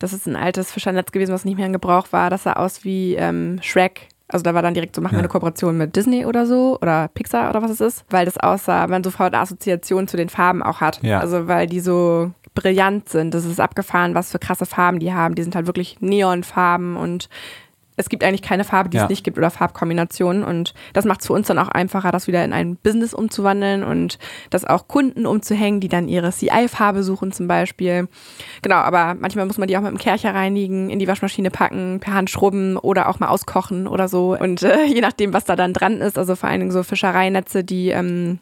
Das ist ein altes Fischernetz gewesen, was nicht mehr in Gebrauch war. Das sah aus wie ähm, Shrek. Also da war dann direkt so, machen wir Ja. eine Kooperation mit Disney oder so oder Pixar oder was es ist, weil das aussah, man sofort eine Assoziation zu den Farben auch hat. Ja. Also weil die so brillant sind. Das ist abgefahren, was für krasse Farben die haben. Die sind halt wirklich Neonfarben und es gibt eigentlich keine Farbe, die Ja. es nicht gibt oder Farbkombinationen. Und das macht es für uns dann auch einfacher, das wieder in ein Business umzuwandeln und das auch Kunden umzuhängen, die dann ihre CI-Farbe suchen zum Beispiel. Genau, aber manchmal muss man die auch mit dem Kercher reinigen, in die Waschmaschine packen, per Hand schrubben oder auch mal auskochen oder so. Und äh, je nachdem, was da dann dran ist, also vor allen Dingen so Fischereinetze, die ähm,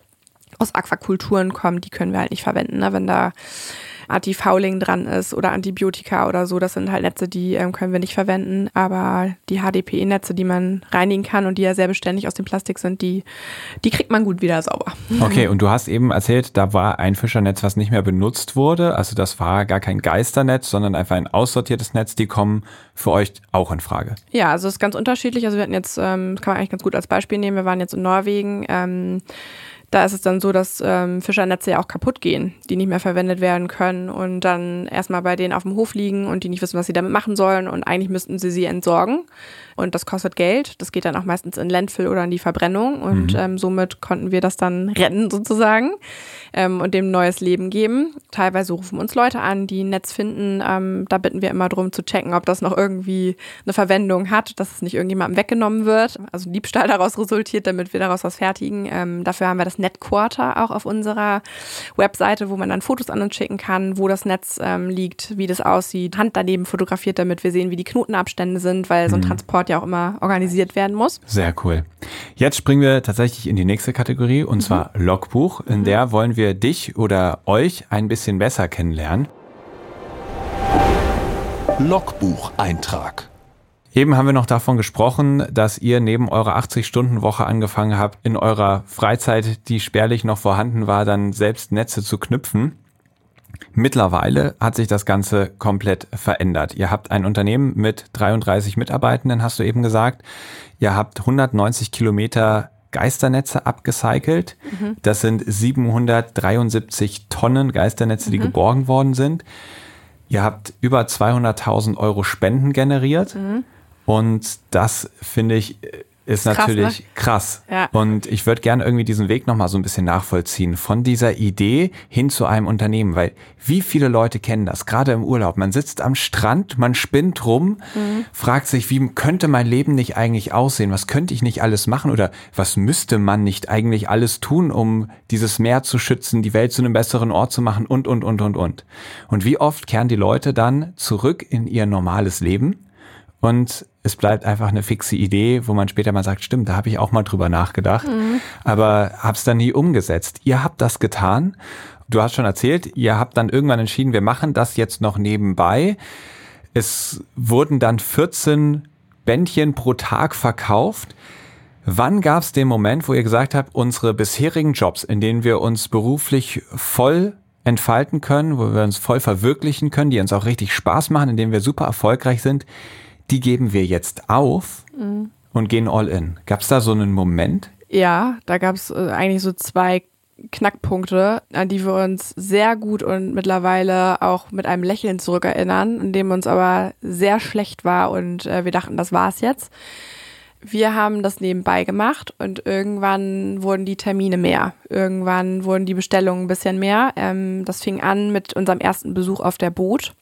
aus Aquakulturen kommen, die können wir halt nicht verwenden, ne? wenn da Anti-Fouling dran ist oder Antibiotika oder so. Das sind halt Netze, die ähm, können wir nicht verwenden. Aber die HDPE-Netze, die man reinigen kann und die ja sehr beständig aus dem Plastik sind, die, die kriegt man gut wieder sauber. Okay, und du hast eben erzählt, da war ein Fischernetz, was nicht mehr benutzt wurde. Also das war gar kein Geisternetz, sondern einfach ein aussortiertes Netz. Die kommen für euch auch in Frage. Ja, also es ist ganz unterschiedlich. Also wir hatten jetzt, ähm, kann man eigentlich ganz gut als Beispiel nehmen, wir waren jetzt in Norwegen. Ähm, da ist es dann so, dass ähm, Fischernetze ja auch kaputt gehen, die nicht mehr verwendet werden können und dann erstmal bei denen auf dem Hof liegen und die nicht wissen, was sie damit machen sollen und eigentlich müssten sie sie entsorgen und das kostet Geld. Das geht dann auch meistens in Landfill oder in die Verbrennung und ähm, somit konnten wir das dann retten sozusagen ähm, und dem neues Leben geben. Teilweise rufen uns Leute an, die ein Netz finden. Ähm, da bitten wir immer darum zu checken, ob das noch irgendwie eine Verwendung hat, dass es nicht irgendjemandem weggenommen wird. Also Diebstahl daraus resultiert, damit wir daraus was fertigen. Ähm, dafür haben wir das Netquarter auch auf unserer Webseite, wo man dann Fotos an uns schicken kann, wo das Netz ähm, liegt, wie das aussieht. Hand daneben fotografiert, damit wir sehen, wie die Knotenabstände sind, weil so ein Transport ja auch immer organisiert werden muss. Sehr cool. Jetzt springen wir tatsächlich in die nächste Kategorie und zwar Logbuch. In der wollen wir dich oder euch ein bisschen besser kennenlernen. Logbucheintrag. Eben haben wir noch davon gesprochen, dass ihr neben eurer 80-Stunden-Woche angefangen habt, in eurer Freizeit, die spärlich noch vorhanden war, dann selbst Netze zu knüpfen. Mittlerweile hat sich das Ganze komplett verändert. Ihr habt ein Unternehmen mit 33 Mitarbeitenden, hast du eben gesagt. Ihr habt 190 Kilometer Geisternetze abgecycelt. Das sind 773 Tonnen Geisternetze, die geborgen worden sind. Ihr habt über 200.000 Euro Spenden generiert. Und das finde ich ist Krass, natürlich ne? krass. Ja. Und ich würde gerne irgendwie diesen Weg nochmal so ein bisschen nachvollziehen. Von dieser Idee hin zu einem Unternehmen. Weil wie viele Leute kennen das? Gerade im Urlaub. Man sitzt am Strand, man spinnt rum, fragt sich, wie könnte mein Leben nicht eigentlich aussehen? Was könnte ich nicht alles machen? Oder was müsste man nicht eigentlich alles tun, um dieses Meer zu schützen, die Welt zu einem besseren Ort zu machen und, und, und, und, und. Und wie oft kehren die Leute dann zurück in ihr normales Leben? Und es bleibt einfach eine fixe Idee, wo man später mal sagt, stimmt, da habe ich auch mal drüber nachgedacht, aber hab's dann nie umgesetzt. Ihr habt das getan. Du hast schon erzählt, ihr habt dann irgendwann entschieden, wir machen das jetzt noch nebenbei. Es wurden dann 14 Bändchen pro Tag verkauft. Wann gab es den Moment, wo ihr gesagt habt, unsere bisherigen Jobs, in denen wir uns beruflich voll entfalten können, wo wir uns voll verwirklichen können, die uns auch richtig Spaß machen, in denen wir super erfolgreich sind, die geben wir jetzt auf und gehen all in. Gab es da so einen Moment? Ja, da gab es äh, eigentlich so zwei Knackpunkte, an die wir uns sehr gut und mittlerweile auch mit einem Lächeln zurückerinnern, in dem uns aber sehr schlecht war und äh, wir dachten, das war's jetzt. Wir haben das nebenbei gemacht und irgendwann wurden die Termine mehr. Irgendwann wurden die Bestellungen ein bisschen mehr. Ähm, das fing an mit unserem ersten Besuch auf der Boot.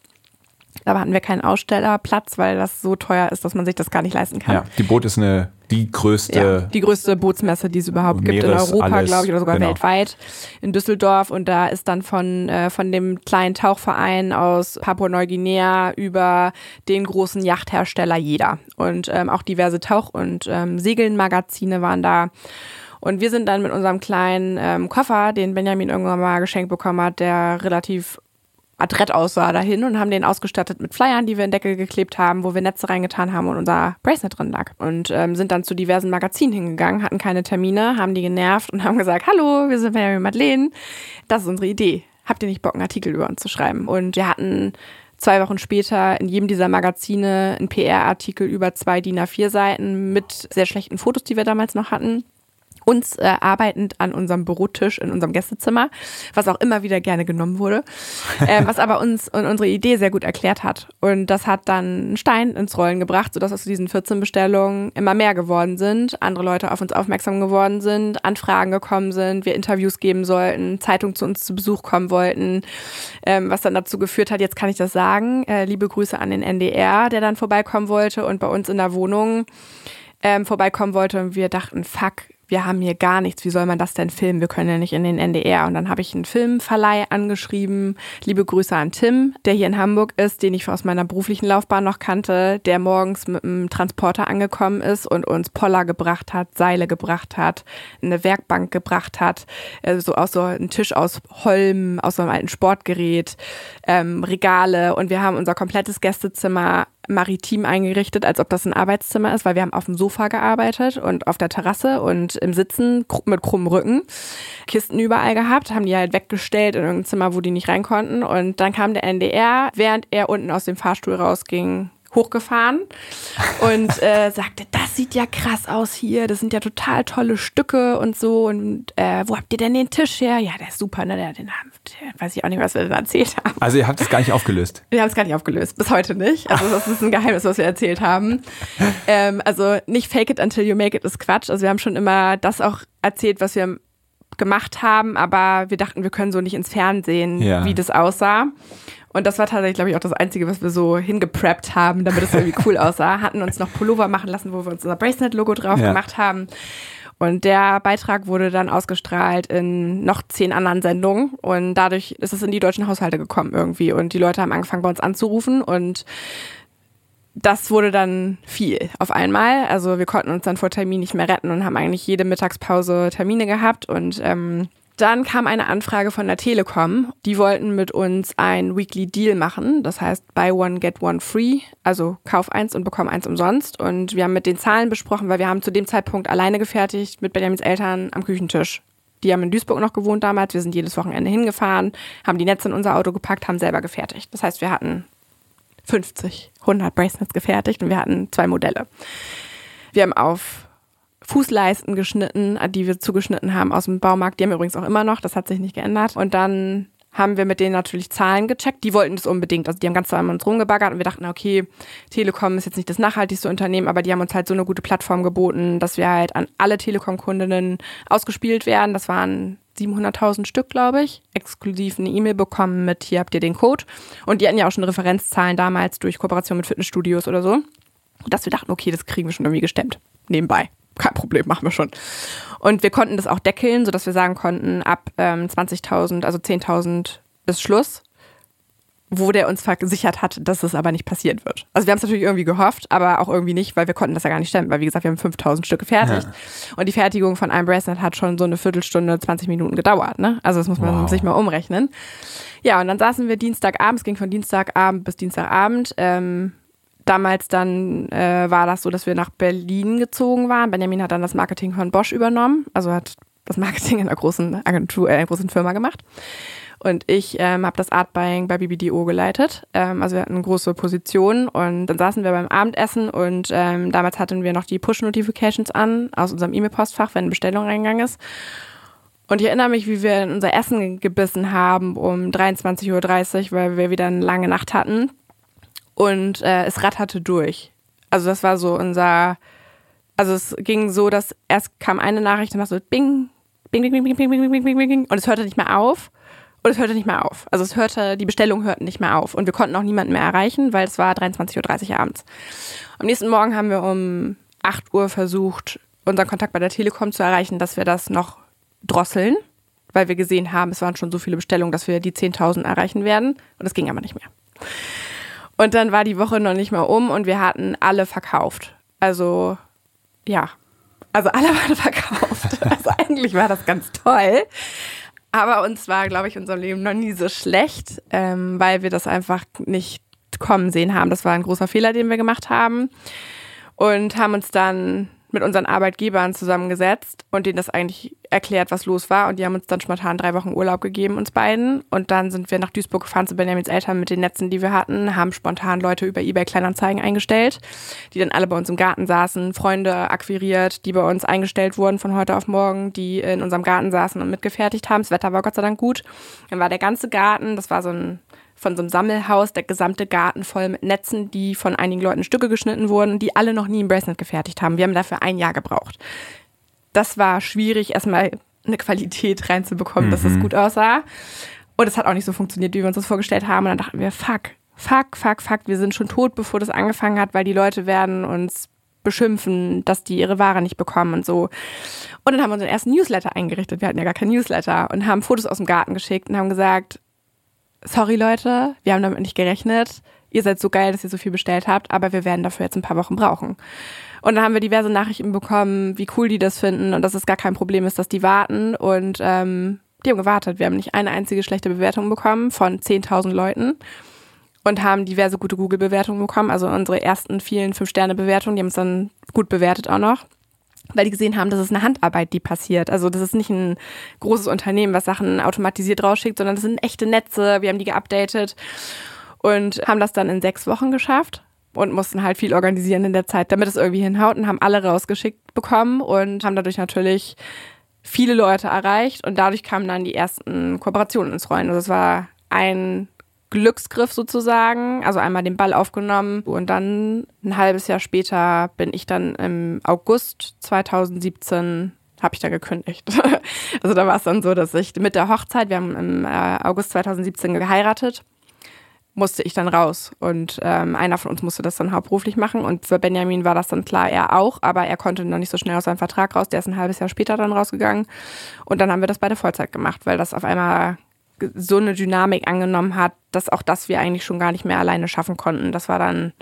Da hatten wir keinen Ausstellerplatz, weil das so teuer ist, dass man sich das gar nicht leisten kann. Ja, die Boot ist eine die größte. Ja, die größte Bootsmesse, die es überhaupt gibt in Europa, glaube ich, oder sogar genau. weltweit. In Düsseldorf. Und da ist dann von, äh, von dem kleinen Tauchverein aus Papua-Neuguinea über den großen Yachthersteller jeder. Und ähm, auch diverse Tauch- und ähm, Segelmagazine waren da. Und wir sind dann mit unserem kleinen ähm, Koffer, den Benjamin irgendwann mal geschenkt bekommen hat, der relativ adrett aussah dahin und haben den ausgestattet mit Flyern, die wir in Deckel geklebt haben, wo wir Netze reingetan haben und unser Bracelet drin lag. Und ähm, sind dann zu diversen Magazinen hingegangen, hatten keine Termine, haben die genervt und haben gesagt, hallo, wir sind Benjamin Madeleine, das ist unsere Idee. Habt ihr nicht Bock, einen Artikel über uns zu schreiben? Und wir hatten zwei Wochen später in jedem dieser Magazine einen PR-Artikel über zwei DIN A4 Seiten mit sehr schlechten Fotos, die wir damals noch hatten uns äh, arbeitend an unserem Bürotisch in unserem Gästezimmer, was auch immer wieder gerne genommen wurde, äh, was aber uns und unsere Idee sehr gut erklärt hat. Und das hat dann einen Stein ins Rollen gebracht, sodass aus diesen 14 Bestellungen immer mehr geworden sind, andere Leute auf uns aufmerksam geworden sind, Anfragen gekommen sind, wir Interviews geben sollten, Zeitungen zu uns zu Besuch kommen wollten, ähm, was dann dazu geführt hat, jetzt kann ich das sagen, äh, liebe Grüße an den NDR, der dann vorbeikommen wollte und bei uns in der Wohnung ähm, vorbeikommen wollte und wir dachten, fuck, wir haben hier gar nichts, wie soll man das denn filmen? Wir können ja nicht in den NDR. Und dann habe ich einen Filmverleih angeschrieben. Liebe Grüße an Tim, der hier in Hamburg ist, den ich aus meiner beruflichen Laufbahn noch kannte, der morgens mit einem Transporter angekommen ist und uns Poller gebracht hat, Seile gebracht hat, eine Werkbank gebracht hat, äh, so aus so einem Tisch aus Holm, aus so einem alten Sportgerät, ähm, Regale. Und wir haben unser komplettes Gästezimmer maritim eingerichtet, als ob das ein Arbeitszimmer ist, weil wir haben auf dem Sofa gearbeitet und auf der Terrasse und im Sitzen mit krummem Rücken. Kisten überall gehabt, haben die halt weggestellt in irgendein Zimmer, wo die nicht rein konnten. Und dann kam der NDR, während er unten aus dem Fahrstuhl rausging, hochgefahren und äh, sagte, das sieht ja krass aus hier, das sind ja total tolle Stücke und so. Und äh, wo habt ihr denn den Tisch her? Ja, der ist super, ne? Der, den, der, weiß ich auch nicht, was wir denn erzählt haben. Also ihr habt es gar nicht aufgelöst? Wir haben es gar nicht aufgelöst, bis heute nicht. Also das ist ein Geheimnis, was wir erzählt haben. Ähm, also nicht fake it until you make it ist Quatsch. Also wir haben schon immer das auch erzählt, was wir gemacht haben, aber wir dachten, wir können so nicht ins Fernsehen, ja. wie das aussah. Und das war tatsächlich, glaube ich, auch das Einzige, was wir so hingepreppt haben, damit es irgendwie cool aussah. Hatten uns noch Pullover machen lassen, wo wir uns unser Bracelet-Logo drauf ja. gemacht haben. Und der Beitrag wurde dann ausgestrahlt in noch zehn anderen Sendungen. Und dadurch ist es in die deutschen Haushalte gekommen irgendwie. Und die Leute haben angefangen, bei uns anzurufen. Und das wurde dann viel auf einmal. Also wir konnten uns dann vor Termin nicht mehr retten und haben eigentlich jede Mittagspause Termine gehabt. Und ähm, dann kam eine Anfrage von der Telekom. Die wollten mit uns ein Weekly Deal machen. Das heißt, buy one, get one free. Also kauf eins und bekomm eins umsonst. Und wir haben mit den Zahlen besprochen, weil wir haben zu dem Zeitpunkt alleine gefertigt mit Benjamins Eltern am Küchentisch. Die haben in Duisburg noch gewohnt damals. Wir sind jedes Wochenende hingefahren, haben die Netze in unser Auto gepackt, haben selber gefertigt. Das heißt, wir hatten 50, 100 Bracelets gefertigt und wir hatten zwei Modelle. Wir haben auf Fußleisten geschnitten, die wir zugeschnitten haben aus dem Baumarkt. Die haben wir übrigens auch immer noch, das hat sich nicht geändert. Und dann haben wir mit denen natürlich Zahlen gecheckt. Die wollten das unbedingt. Also die haben ganz zusammen uns rumgebaggert und wir dachten, okay, Telekom ist jetzt nicht das nachhaltigste Unternehmen, aber die haben uns halt so eine gute Plattform geboten, dass wir halt an alle Telekom-Kundinnen ausgespielt werden. Das waren 700.000 Stück, glaube ich, exklusiv eine E-Mail bekommen mit, hier habt ihr den Code. Und die hatten ja auch schon Referenzzahlen damals durch Kooperation mit Fitnessstudios oder so. Dass wir dachten, okay, das kriegen wir schon irgendwie gestemmt. Nebenbei kein Problem, machen wir schon. Und wir konnten das auch deckeln, sodass wir sagen konnten, ab ähm, 20.000, also 10.000 ist Schluss, wo der uns versichert hat, dass es aber nicht passieren wird. Also wir haben es natürlich irgendwie gehofft, aber auch irgendwie nicht, weil wir konnten das ja gar nicht stemmen, weil wie gesagt, wir haben 5.000 Stücke fertig. Ja. Und die Fertigung von einem Bracelet hat schon so eine Viertelstunde, 20 Minuten gedauert. Ne? Also das muss man wow. sich mal umrechnen. Ja, und dann saßen wir Dienstagabend, es ging von Dienstagabend bis Dienstagabend, ähm, damals dann äh, war das so, dass wir nach Berlin gezogen waren. Benjamin hat dann das Marketing von Bosch übernommen, also hat das Marketing in einer großen Agentur, äh, einer großen Firma gemacht. Und ich ähm, habe das Art Buying bei BBDO geleitet. Ähm, also wir hatten eine große Position und dann saßen wir beim Abendessen und ähm, damals hatten wir noch die Push-Notifications an aus unserem E-Mail-Postfach, wenn eine Bestellung reingegangen ist. Und ich erinnere mich, wie wir unser Essen gebissen haben um 23.30 Uhr, weil wir wieder eine lange Nacht hatten. Und äh, es ratterte durch. Also das war so unser, also es ging so, dass erst kam eine Nachricht und war so bing, bing, bing, bing, bing, bing, bing, bing, bing, bing, und es hörte nicht mehr auf. Und es hörte nicht mehr auf. Also es hörte, die Bestellungen hörten nicht mehr auf. Und wir konnten auch niemanden mehr erreichen, weil es war 23.30 Uhr abends. Am nächsten Morgen haben wir um 8 Uhr versucht, unseren Kontakt bei der Telekom zu erreichen, dass wir das noch drosseln, weil wir gesehen haben, es waren schon so viele Bestellungen, dass wir die 10.000 erreichen werden. Und es ging aber nicht mehr. Und dann war die Woche noch nicht mal um und wir hatten alle verkauft. Also, ja. Also alle waren verkauft. Also eigentlich war das ganz toll. Aber uns war, glaube ich, unser Leben noch nie so schlecht, ähm, weil wir das einfach nicht kommen sehen haben. Das war ein großer Fehler, den wir gemacht haben. Und haben uns dann mit unseren Arbeitgebern zusammengesetzt und denen das eigentlich erklärt, was los war. Und die haben uns dann spontan drei Wochen Urlaub gegeben, uns beiden. Und dann sind wir nach Duisburg gefahren zu Benjamins Eltern mit den Netzen, die wir hatten, haben spontan Leute über eBay Kleinanzeigen eingestellt, die dann alle bei uns im Garten saßen, Freunde akquiriert, die bei uns eingestellt wurden von heute auf morgen, die in unserem Garten saßen und mitgefertigt haben. Das Wetter war Gott sei Dank gut. Dann war der ganze Garten, das war so ein von so einem Sammelhaus, der gesamte Garten voll mit Netzen, die von einigen Leuten Stücke geschnitten wurden, die alle noch nie ein Bracelet gefertigt haben. Wir haben dafür ein Jahr gebraucht. Das war schwierig, erstmal eine Qualität reinzubekommen, mhm. dass es mhm. gut aussah. Und es hat auch nicht so funktioniert, wie wir uns das vorgestellt haben. Und dann dachten wir, fuck, fuck, fuck, fuck, wir sind schon tot, bevor das angefangen hat, weil die Leute werden uns beschimpfen, dass die ihre Ware nicht bekommen und so. Und dann haben wir unseren ersten Newsletter eingerichtet. Wir hatten ja gar keinen Newsletter und haben Fotos aus dem Garten geschickt und haben gesagt, sorry Leute, wir haben damit nicht gerechnet. Ihr seid so geil, dass ihr so viel bestellt habt, aber wir werden dafür jetzt ein paar Wochen brauchen. Und dann haben wir diverse Nachrichten bekommen, wie cool die das finden und dass es gar kein Problem ist, dass die warten. Und ähm, die haben gewartet. Wir haben nicht eine einzige schlechte Bewertung bekommen von 10.000 Leuten und haben diverse gute Google-Bewertungen bekommen. Also unsere ersten vielen Fünf-Sterne-Bewertungen, die haben uns dann gut bewertet auch noch weil die gesehen haben, das ist eine Handarbeit, die passiert. Also das ist nicht ein großes Unternehmen, was Sachen automatisiert rausschickt, sondern das sind echte Netze. Wir haben die geupdatet und haben das dann in sechs Wochen geschafft und mussten halt viel organisieren in der Zeit, damit es irgendwie hinhaut und haben alle rausgeschickt bekommen und haben dadurch natürlich viele Leute erreicht und dadurch kamen dann die ersten Kooperationen ins Rollen. Also es war ein Glücksgriff sozusagen, also einmal den Ball aufgenommen und dann ein halbes Jahr später bin ich dann im August 2017 habe ich da gekündigt. also da war es dann so, dass ich mit der Hochzeit, wir haben im äh, August 2017 geheiratet, musste ich dann raus. Und ähm, einer von uns musste das dann hauptberuflich machen. Und für Benjamin war das dann klar, er auch, aber er konnte noch nicht so schnell aus seinem Vertrag raus, der ist ein halbes Jahr später dann rausgegangen. Und dann haben wir das beide Vollzeit gemacht, weil das auf einmal so eine Dynamik angenommen hat, dass auch das wir eigentlich schon gar nicht mehr alleine schaffen konnten. Das war dann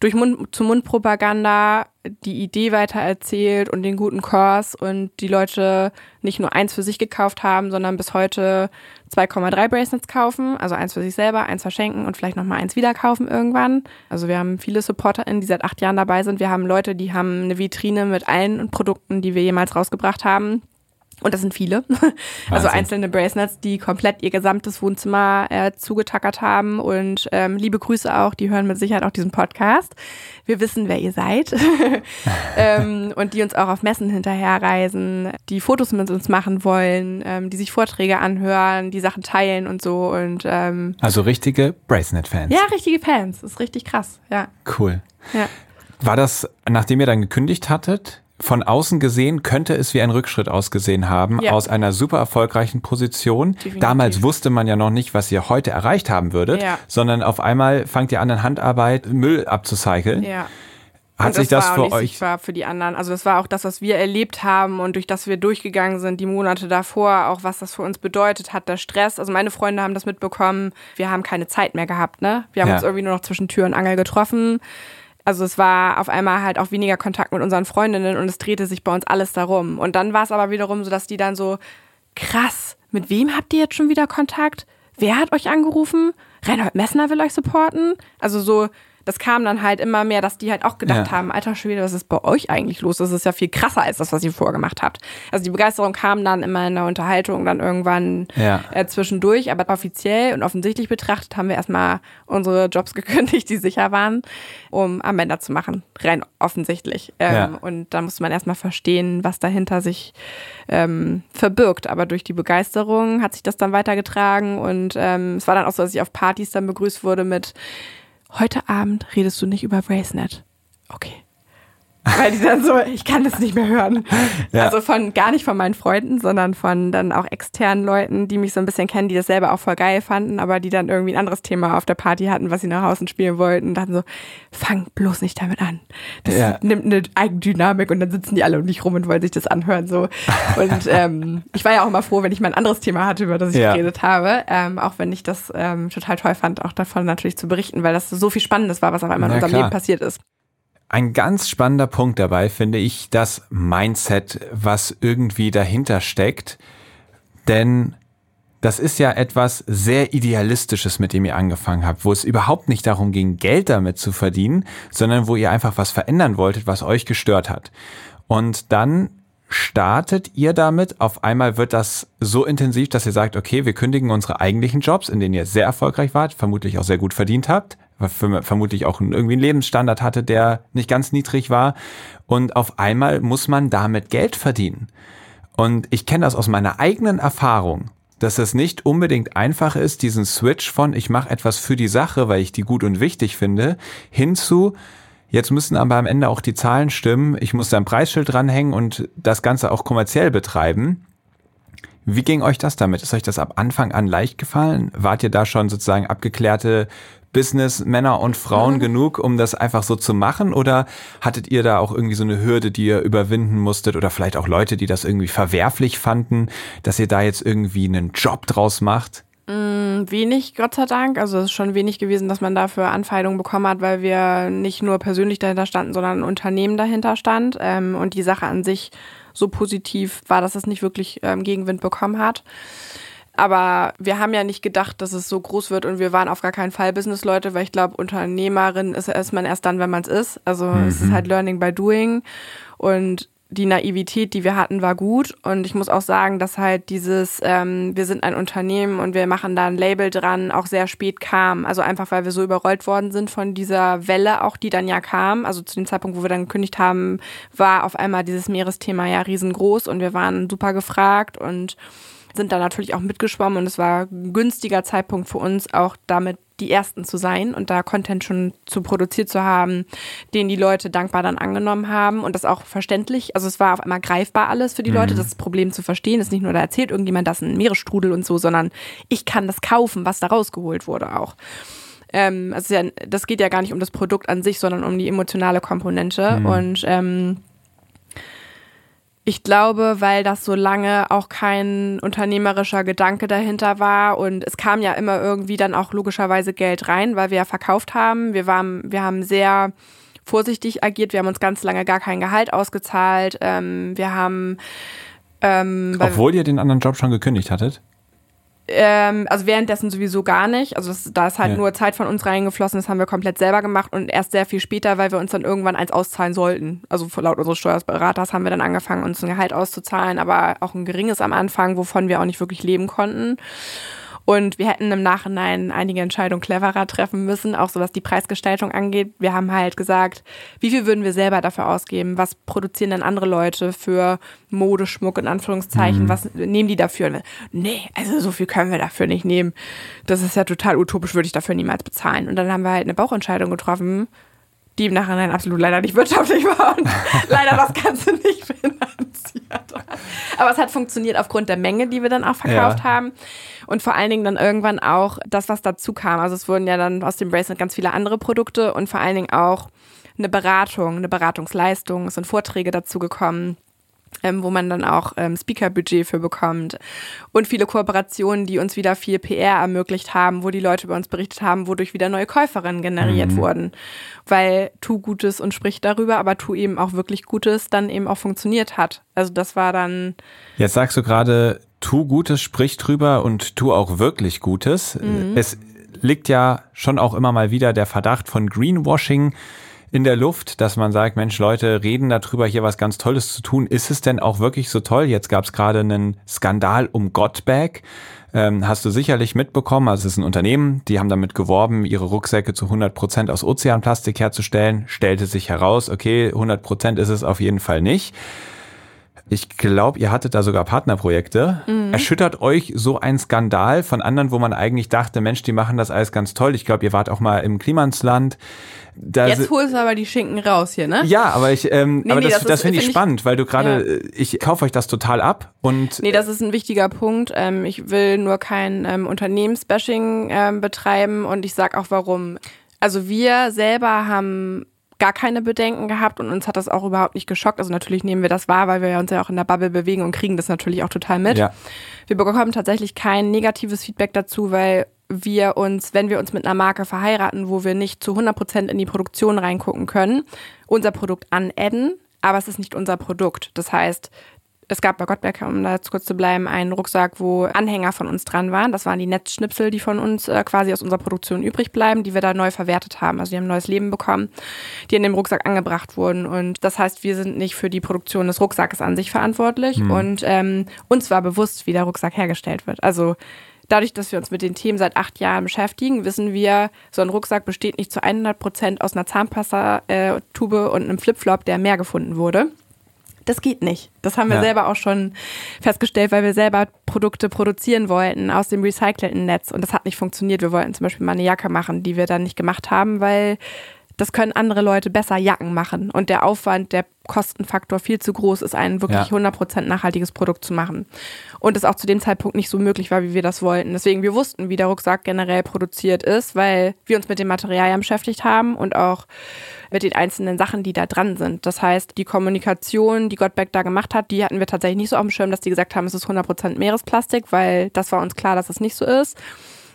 durch Mund-zu-Mund-Propaganda die Idee weitererzählt und den guten Kurs und die Leute nicht nur eins für sich gekauft haben, sondern bis heute 2,3 Bracelets kaufen, also eins für sich selber, eins verschenken und vielleicht nochmal eins wieder kaufen irgendwann. Also wir haben viele SupporterInnen, die seit acht Jahren dabei sind. Wir haben Leute, die haben eine Vitrine mit allen Produkten, die wir jemals rausgebracht haben. Und das sind viele. Also einzelne Bracelets, die komplett ihr gesamtes Wohnzimmer äh, zugetackert haben. Und ähm, liebe Grüße auch, die hören mit Sicherheit auch diesen Podcast. Wir wissen, wer ihr seid. ähm, und die uns auch auf Messen hinterherreisen, die Fotos mit uns machen wollen, ähm, die sich Vorträge anhören, die Sachen teilen und so. Und ähm, Also richtige Bracelet-Fans. Ja, richtige Fans. Das ist richtig krass, ja. Cool. Ja. War das, nachdem ihr dann gekündigt hattet, von außen gesehen könnte es wie ein Rückschritt ausgesehen haben ja. aus einer super erfolgreichen Position. Definitiv. Damals wusste man ja noch nicht, was ihr heute erreicht haben würdet, ja. sondern auf einmal fangt ihr an, in Handarbeit Müll abzucyceln. Ja. Hat und sich das, das für euch war für die anderen. Also das war auch das, was wir erlebt haben und durch das wir durchgegangen sind die Monate davor, auch was das für uns bedeutet hat, der Stress. Also meine Freunde haben das mitbekommen. Wir haben keine Zeit mehr gehabt, ne? Wir haben ja. uns irgendwie nur noch zwischen Tür und Angel getroffen. Also es war auf einmal halt auch weniger Kontakt mit unseren Freundinnen und es drehte sich bei uns alles darum. Und dann war es aber wiederum so, dass die dann so, krass, mit wem habt ihr jetzt schon wieder Kontakt? Wer hat euch angerufen? Reinhold Messner will euch supporten? Also so, das kam dann halt immer mehr, dass die halt auch gedacht Ja. haben, alter Schwede, was ist bei euch eigentlich los? Das ist ja viel krasser als das, was ihr vorher gemacht habt. Also die Begeisterung kam dann immer in der Unterhaltung dann irgendwann Ja. äh, zwischendurch, aber offiziell und offensichtlich betrachtet haben wir erstmal unsere Jobs gekündigt, die sicher waren, um Armbänder zu machen. Rein offensichtlich. Ähm, Ja. Und da musste man erstmal verstehen, was dahinter sich ähm, verbirgt. Aber durch die Begeisterung hat sich das dann weitergetragen und ähm, es war dann auch so, dass ich auf Partys dann begrüßt wurde mit Heute Abend redest du nicht über Bracenet. Okay. Weil die dann so, ich kann das nicht mehr hören. Ja. Also von gar nicht von meinen Freunden, sondern von dann auch externen Leuten, die mich so ein bisschen kennen, die das selber auch voll geil fanden, aber die dann irgendwie ein anderes Thema auf der Party hatten, was sie nach außen spielen wollten. Und dann so, fang bloß nicht damit an. Das Ja. nimmt eine Eigendynamik und dann sitzen die alle um dich rum und wollen sich das anhören. So. Und ähm, ich war ja auch immer froh, wenn ich mal ein anderes Thema hatte, über das ich Ja. geredet habe. Ähm, auch wenn ich das ähm, total toll fand, auch davon natürlich zu berichten, weil das so viel Spannendes war, was auf einmal in unserem klar. Leben passiert ist. Ein ganz spannender Punkt dabei finde ich das Mindset, was irgendwie dahinter steckt. Denn das ist ja etwas sehr Idealistisches, mit dem ihr angefangen habt, wo es überhaupt nicht darum ging, Geld damit zu verdienen, sondern wo ihr einfach was verändern wolltet, was euch gestört hat. Und dann startet ihr damit, auf einmal wird das so intensiv, dass ihr sagt, okay, wir kündigen unsere eigentlichen Jobs, in denen ihr sehr erfolgreich wart, vermutlich auch sehr gut verdient habt, ver- vermutlich auch irgendwie einen Lebensstandard hatte, der nicht ganz niedrig war. Und auf einmal muss man damit Geld verdienen. Und ich kenne das aus meiner eigenen Erfahrung, dass es nicht unbedingt einfach ist, diesen Switch von ich mache etwas für die Sache, weil ich die gut und wichtig finde, hinzu Jetzt müssen aber am Ende auch die Zahlen stimmen. Ich muss da ein Preisschild dranhängen und das Ganze auch kommerziell betreiben. Wie ging euch das damit? Ist euch das ab Anfang an leicht gefallen? Wart ihr da schon sozusagen abgeklärte Business-Männer und Frauen genug, um das einfach so zu machen? Oder hattet ihr da auch irgendwie so eine Hürde, die ihr überwinden musstet? Oder vielleicht auch Leute, die das irgendwie verwerflich fanden, dass ihr da jetzt irgendwie einen Job draus macht? Wenig, Gott sei Dank. Also es ist schon wenig gewesen, dass man dafür Anfeindungen bekommen hat, weil wir nicht nur persönlich dahinter standen, sondern ein Unternehmen dahinter stand ähm, und die Sache an sich so positiv war, dass es nicht wirklich ähm, Gegenwind bekommen hat. Aber wir haben ja nicht gedacht, dass es so groß wird und wir waren auf gar keinen Fall Businessleute, weil ich glaube, Unternehmerin ist, ist man erst dann, wenn man es ist. Also es ist halt Learning by Doing und die Naivität, die wir hatten, war gut. Und ich muss auch sagen, dass halt dieses, ähm, wir sind ein Unternehmen und wir machen da ein Label dran, auch sehr spät kam. Also einfach, weil wir so überrollt worden sind von dieser Welle, auch die dann ja kam. Also zu dem Zeitpunkt, wo wir dann gekündigt haben, war auf einmal dieses Meeresthema ja riesengroß und wir waren super gefragt und sind da natürlich auch mitgeschwommen und es war ein günstiger Zeitpunkt für uns, auch damit die Ersten zu sein und da Content schon zu produziert zu haben, den die Leute dankbar dann angenommen haben und das auch verständlich. Also es war auf einmal greifbar alles für die Leute, das Problem zu verstehen. Es ist nicht nur, da erzählt irgendjemand das ein Meeresstrudel und so, sondern ich kann das kaufen, was da rausgeholt wurde auch. Ähm, also das geht ja gar nicht um das Produkt an sich, sondern um die emotionale Komponente und ähm, ich glaube, weil das so lange auch kein unternehmerischer Gedanke dahinter war und es kam ja immer irgendwie dann auch logischerweise Geld rein, weil wir ja verkauft haben. Wir waren, wir haben sehr vorsichtig agiert. Wir haben uns ganz lange gar kein Gehalt ausgezahlt. Ähm, wir haben ähm, Obwohl ihr den anderen Job schon gekündigt hattet? Ähm, also währenddessen sowieso gar nicht. Also das, da ist halt Ja. nur Zeit von uns reingeflossen, das haben wir komplett selber gemacht und erst sehr viel später, weil wir uns dann irgendwann eins auszahlen sollten. Also laut unseres Steuerberaters haben wir dann angefangen, uns ein Gehalt auszuzahlen, aber auch ein geringes am Anfang, wovon wir auch nicht wirklich leben konnten. Und wir hätten im Nachhinein einige Entscheidungen cleverer treffen müssen, auch so was die Preisgestaltung angeht. Wir haben halt gesagt, wie viel würden wir selber dafür ausgeben? Was produzieren denn andere Leute für Modeschmuck in Anführungszeichen? Was nehmen die dafür? Nee, also so viel können wir dafür nicht nehmen. Das ist ja total utopisch, würde ich dafür niemals bezahlen. Und dann haben wir halt eine Bauchentscheidung getroffen, die im Nachhinein absolut leider nicht wirtschaftlich war und leider das Ganze nicht finanziert hat. Aber es hat funktioniert aufgrund der Menge, die wir dann auch verkauft Ja. haben. Und vor allen Dingen dann irgendwann auch das, was dazu kam. Also es wurden ja dann aus dem Bracelet ganz viele andere Produkte und vor allen Dingen auch eine Beratung, eine Beratungsleistung. Es sind Vorträge dazu gekommen. Ähm, wo man dann auch ähm, Speaker-Budget für bekommt. Und viele Kooperationen, die uns wieder viel PR ermöglicht haben, wo die Leute über uns berichtet haben, wodurch wieder neue Käuferinnen generiert wurden. Weil tu Gutes und sprich darüber, aber tu eben auch wirklich Gutes, dann eben auch funktioniert hat. Also das war dann Jetzt sagst du gerade, tu Gutes, sprich drüber und tu auch wirklich Gutes. Es liegt ja schon auch immer mal wieder der Verdacht von Greenwashing in der Luft, dass man sagt, Mensch, Leute reden darüber, hier was ganz Tolles zu tun. Ist es denn auch wirklich so toll? Jetzt gab es gerade einen Skandal um Gottbag. Ähm, hast du sicherlich mitbekommen, also es ist ein Unternehmen, die haben damit geworben, ihre Rucksäcke zu 100 Prozent aus Ozeanplastik herzustellen. Stellte sich heraus, okay, 100 Prozent ist es auf jeden Fall nicht. Ich glaube, ihr hattet da sogar Partnerprojekte. Mhm. Erschüttert euch so ein Skandal von anderen, wo man eigentlich dachte, Mensch, die machen das alles ganz toll. Ich glaube, ihr wart auch mal im Klimansland. Da Jetzt holst du aber die Schinken raus hier, ne? Ja, aber ich, ähm, nee, aber nee, das, das, das finde ich spannend, weil du gerade, ja. Äh, ich kaufe euch das total ab und. Nee, das ist ein wichtiger Punkt. Ähm, ich will nur kein ähm, Unternehmensbashing ähm, betreiben und ich sag auch warum. Also wir selber haben gar keine Bedenken gehabt und uns hat das auch überhaupt nicht geschockt. Also natürlich nehmen wir das wahr, weil wir uns ja auch in der Bubble bewegen und kriegen das natürlich auch total mit. Ja. Wir bekommen tatsächlich kein negatives Feedback dazu, weil wir uns, wenn wir uns mit einer Marke verheiraten, wo wir nicht zu 100 Prozent in die Produktion reingucken können, unser Produkt anadden, aber es ist nicht unser Produkt. Das heißt, es gab bei Gottberg, um da jetzt kurz zu bleiben, einen Rucksack, wo Anhänger von uns dran waren. Das waren die Netzschnipsel, die von uns äh, quasi aus unserer Produktion übrig bleiben, die wir da neu verwertet haben. Also die haben ein neues Leben bekommen, die in dem Rucksack angebracht wurden. Und das heißt, wir sind nicht für die Produktion des Rucksackes an sich verantwortlich. Mhm. Und ähm, uns war bewusst, wie der Rucksack hergestellt wird. Also dadurch, dass wir uns mit den Themen seit acht Jahren beschäftigen, wissen wir, so ein Rucksack besteht nicht zu 100 Prozent aus einer Zahnpasta-Tube äh, und einem Flipflop, der mehr gefunden wurde. Das geht nicht. Das haben wir ja. selber auch schon festgestellt, weil wir selber Produkte produzieren wollten aus dem recycelten Netz und das hat nicht funktioniert. Wir wollten zum Beispiel mal eine Jacke machen, die wir dann nicht gemacht haben, weil das können andere Leute besser Jacken machen und der Aufwand, der Kostenfaktor viel zu groß ist, ein wirklich ja. 100% nachhaltiges Produkt zu machen. Und es auch zu dem Zeitpunkt nicht so möglich war, wie wir das wollten. Deswegen, wir wussten, wie der Rucksack generell produziert ist, weil wir uns mit den Materialien beschäftigt haben und auch mit den einzelnen Sachen, die da dran sind. Das heißt, die Kommunikation, die Gottbeck da gemacht hat, die hatten wir tatsächlich nicht so auf dem Schirm, dass die gesagt haben, es ist 100% Meeresplastik, weil das war uns klar, dass es nicht so ist.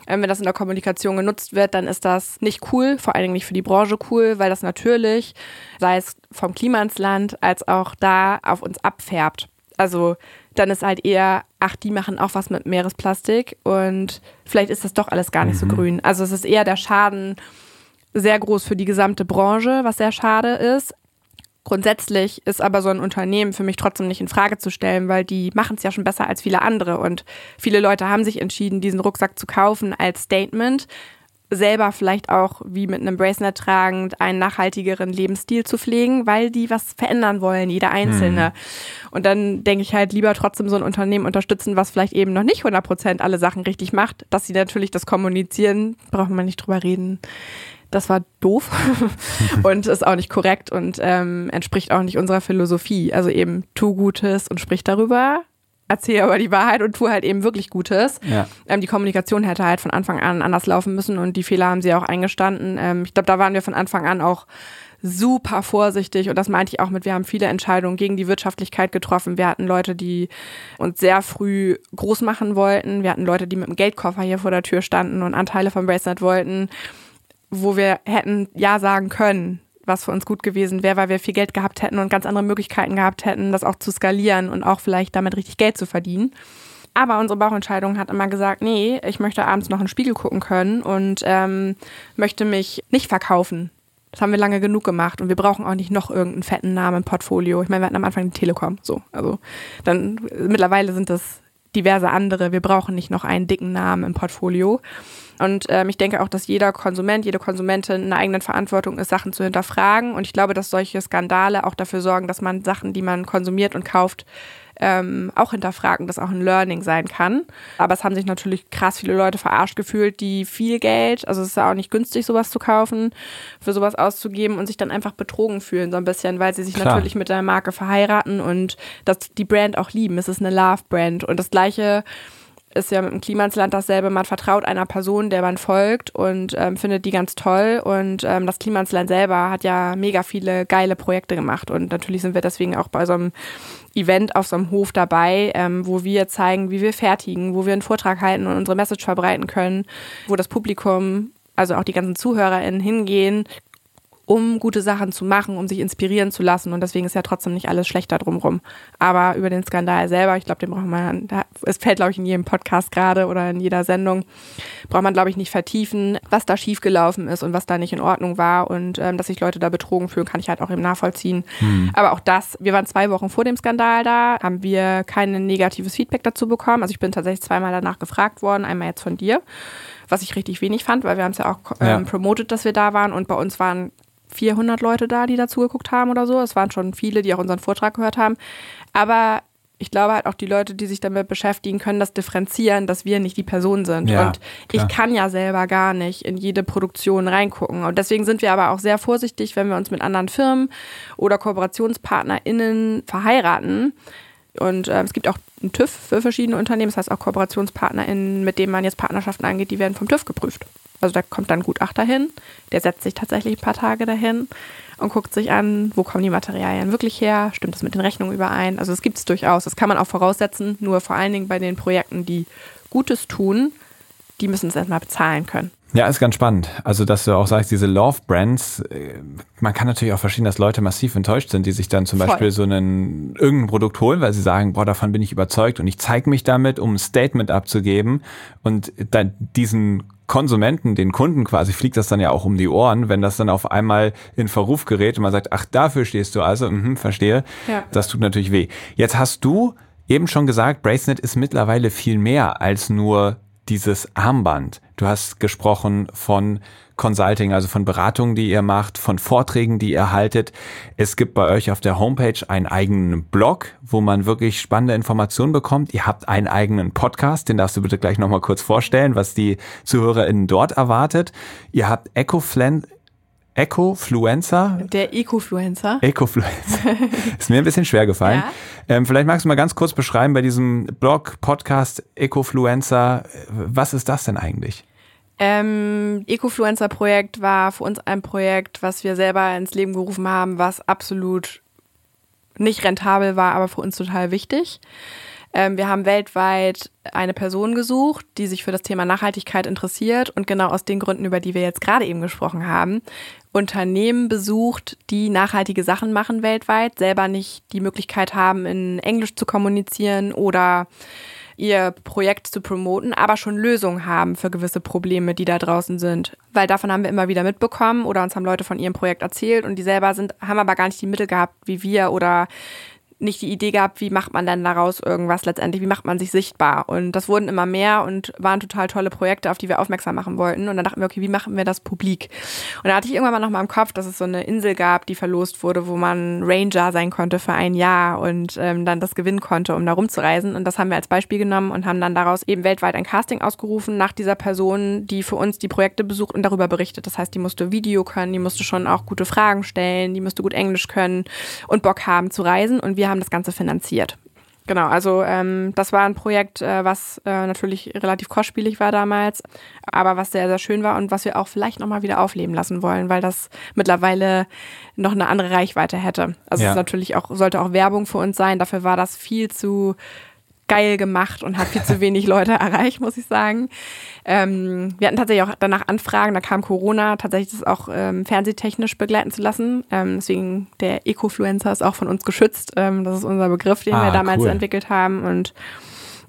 Ähm, wenn das in der Kommunikation genutzt wird, dann ist das nicht cool, vor allen Dingen nicht für die Branche cool, weil das natürlich, sei es vom Klima ins Land, als auch da auf uns abfärbt. Also dann ist halt eher, ach, die machen auch was mit Meeresplastik und vielleicht ist das doch alles gar nicht mhm. so grün. Also es ist eher der Schaden sehr groß für die gesamte Branche, was sehr schade ist. Grundsätzlich ist aber so ein Unternehmen für mich trotzdem nicht in Frage zu stellen, weil die machen es ja schon besser als viele andere. Und viele Leute haben sich entschieden, diesen Rucksack zu kaufen als Statement, selber vielleicht auch wie mit einem Bracelet tragend einen nachhaltigeren Lebensstil zu pflegen, weil die was verändern wollen, jeder Einzelne. Hm. Und dann denke ich halt lieber trotzdem so ein Unternehmen unterstützen, was vielleicht eben noch nicht 100 Prozent alle Sachen richtig macht, dass sie natürlich das kommunizieren, braucht man nicht drüber reden das war doof und ist auch nicht korrekt und ähm, entspricht auch nicht unserer Philosophie. Also eben tu Gutes und sprich darüber, erzähl aber die Wahrheit und tu halt eben wirklich Gutes. Ja. Ähm, die Kommunikation hätte halt von Anfang an anders laufen müssen und die Fehler haben sie auch eingestanden. Ähm, ich glaube, da waren wir von Anfang an auch super vorsichtig und das meinte ich auch mit, wir haben viele Entscheidungen gegen die Wirtschaftlichkeit getroffen. Wir hatten Leute, die uns sehr früh groß machen wollten. Wir hatten Leute, die mit dem Geldkoffer hier vor der Tür standen und Anteile vom Bracelet wollten wo wir hätten Ja sagen können, was für uns gut gewesen wäre, weil wir viel Geld gehabt hätten und ganz andere Möglichkeiten gehabt hätten, das auch zu skalieren und auch vielleicht damit richtig Geld zu verdienen. Aber unsere Bauchentscheidung hat immer gesagt, nee, ich möchte abends noch einen Spiegel gucken können und ähm, möchte mich nicht verkaufen. Das haben wir lange genug gemacht und wir brauchen auch nicht noch irgendeinen fetten Namen im Portfolio. Ich meine, wir hatten am Anfang die Telekom, so. Also dann mittlerweile sind das diverse andere. Wir brauchen nicht noch einen dicken Namen im Portfolio. Und ähm, ich denke auch, dass jeder Konsument, jede Konsumentin in der eigenen Verantwortung ist, Sachen zu hinterfragen. Und ich glaube, dass solche Skandale auch dafür sorgen, dass man Sachen, die man konsumiert und kauft, ähm, auch hinterfragen, dass auch ein Learning sein kann. Aber es haben sich natürlich krass viele Leute verarscht gefühlt, die viel Geld, also es ist ja auch nicht günstig, sowas zu kaufen, für sowas auszugeben und sich dann einfach betrogen fühlen, so ein bisschen, weil sie sich Klar. natürlich mit der Marke verheiraten und dass die Brand auch lieben. Es ist eine Love-Brand. Und das gleiche ist ja mit dem Klimansland dasselbe. Man vertraut einer Person, der man folgt und ähm, findet die ganz toll. Und ähm, das Klimansland selber hat ja mega viele geile Projekte gemacht. Und natürlich sind wir deswegen auch bei so einem Event auf so einem Hof dabei, ähm, wo wir zeigen, wie wir fertigen, wo wir einen Vortrag halten und unsere Message verbreiten können, wo das Publikum, also auch die ganzen ZuhörerInnen hingehen, um gute Sachen zu machen, um sich inspirieren zu lassen. Und deswegen ist ja trotzdem nicht alles schlechter drumrum. Aber über den Skandal selber, ich glaube, den braucht man, es fällt, glaube ich, in jedem Podcast gerade oder in jeder Sendung, braucht man, glaube ich, nicht vertiefen, was da schiefgelaufen ist und was da nicht in Ordnung war. Und ähm, dass sich Leute da betrogen fühlen, kann ich halt auch eben nachvollziehen. Hm. Aber auch das, wir waren zwei Wochen vor dem Skandal da, haben wir kein negatives Feedback dazu bekommen. Also ich bin tatsächlich zweimal danach gefragt worden, einmal jetzt von dir was ich richtig wenig fand, weil wir haben es ja auch ähm, ja. promoted, dass wir da waren und bei uns waren 400 Leute da, die dazu geguckt haben oder so. Es waren schon viele, die auch unseren Vortrag gehört haben. Aber ich glaube halt auch die Leute, die sich damit beschäftigen, können das differenzieren, dass wir nicht die Person sind. Ja, und ich kann ja selber gar nicht in jede Produktion reingucken. Und deswegen sind wir aber auch sehr vorsichtig, wenn wir uns mit anderen Firmen oder KooperationspartnerInnen verheiraten. Und äh, es gibt auch einen TÜV für verschiedene Unternehmen, das heißt auch KooperationspartnerInnen, mit denen man jetzt Partnerschaften angeht, die werden vom TÜV geprüft. Also da kommt dann ein Gutachter hin, der setzt sich tatsächlich ein paar Tage dahin und guckt sich an, wo kommen die Materialien wirklich her, stimmt das mit den Rechnungen überein. Also das gibt es durchaus, das kann man auch voraussetzen, nur vor allen Dingen bei den Projekten, die Gutes tun, die müssen es erstmal bezahlen können. Ja, ist ganz spannend. Also, dass du auch sagst, diese Love-Brands, äh, man kann natürlich auch verstehen, dass Leute massiv enttäuscht sind, die sich dann zum Voll. Beispiel so einen, irgendein Produkt holen, weil sie sagen, boah, davon bin ich überzeugt und ich zeige mich damit, um ein Statement abzugeben und dann diesen Konsumenten, den Kunden quasi, fliegt das dann ja auch um die Ohren, wenn das dann auf einmal in Verruf gerät und man sagt, ach, dafür stehst du also, mhm, verstehe. Ja. Das tut natürlich weh. Jetzt hast du eben schon gesagt, Bracenet ist mittlerweile viel mehr als nur dieses Armband. Du hast gesprochen von Consulting, also von Beratungen, die ihr macht, von Vorträgen, die ihr haltet. Es gibt bei euch auf der Homepage einen eigenen Blog, wo man wirklich spannende Informationen bekommt. Ihr habt einen eigenen Podcast, den darfst du bitte gleich nochmal kurz vorstellen, was die ZuhörerInnen dort erwartet. Ihr habt Ecoflan Ecofluencer. Der Ecofluencer. Ecofluencer. Ist mir ein bisschen schwer gefallen. Ja. Ähm, vielleicht magst du mal ganz kurz beschreiben bei diesem Blog, Podcast Ecofluencer, was ist das denn eigentlich? Ähm, Ecofluencer-Projekt war für uns ein Projekt, was wir selber ins Leben gerufen haben, was absolut nicht rentabel war, aber für uns total wichtig. Ähm, wir haben weltweit eine Person gesucht, die sich für das Thema Nachhaltigkeit interessiert und genau aus den Gründen, über die wir jetzt gerade eben gesprochen haben, Unternehmen besucht, die nachhaltige Sachen machen weltweit, selber nicht die Möglichkeit haben, in Englisch zu kommunizieren oder ihr Projekt zu promoten, aber schon Lösungen haben für gewisse Probleme, die da draußen sind. Weil davon haben wir immer wieder mitbekommen oder uns haben Leute von ihrem Projekt erzählt und die selber sind, haben aber gar nicht die Mittel gehabt wie wir oder nicht die Idee gehabt, wie macht man denn daraus irgendwas letztendlich, wie macht man sich sichtbar. Und das wurden immer mehr und waren total tolle Projekte, auf die wir aufmerksam machen wollten. Und dann dachten wir, okay, wie machen wir das publik? Und da hatte ich irgendwann mal noch mal im Kopf, dass es so eine Insel gab, die verlost wurde, wo man Ranger sein konnte für ein Jahr und ähm, dann das gewinnen konnte, um da rumzureisen. Und das haben wir als Beispiel genommen und haben dann daraus eben weltweit ein Casting ausgerufen nach dieser Person, die für uns die Projekte besucht und darüber berichtet. Das heißt, die musste Video können, die musste schon auch gute Fragen stellen, die musste gut Englisch können und Bock haben zu reisen. Und wir haben das Ganze finanziert. Genau, also ähm, das war ein Projekt, äh, was äh, natürlich relativ kostspielig war damals, aber was sehr, sehr schön war und was wir auch vielleicht nochmal wieder aufleben lassen wollen, weil das mittlerweile noch eine andere Reichweite hätte. Also ja. es ist natürlich auch, sollte auch Werbung für uns sein, dafür war das viel zu geil gemacht und hat viel zu wenig Leute erreicht, muss ich sagen. Ähm, wir hatten tatsächlich auch danach Anfragen, da kam Corona, tatsächlich das auch ähm, fernsehtechnisch begleiten zu lassen. Ähm, deswegen der Ecofluencer ist auch von uns geschützt. Ähm, das ist unser Begriff, den ah, wir damals cool. entwickelt haben. Und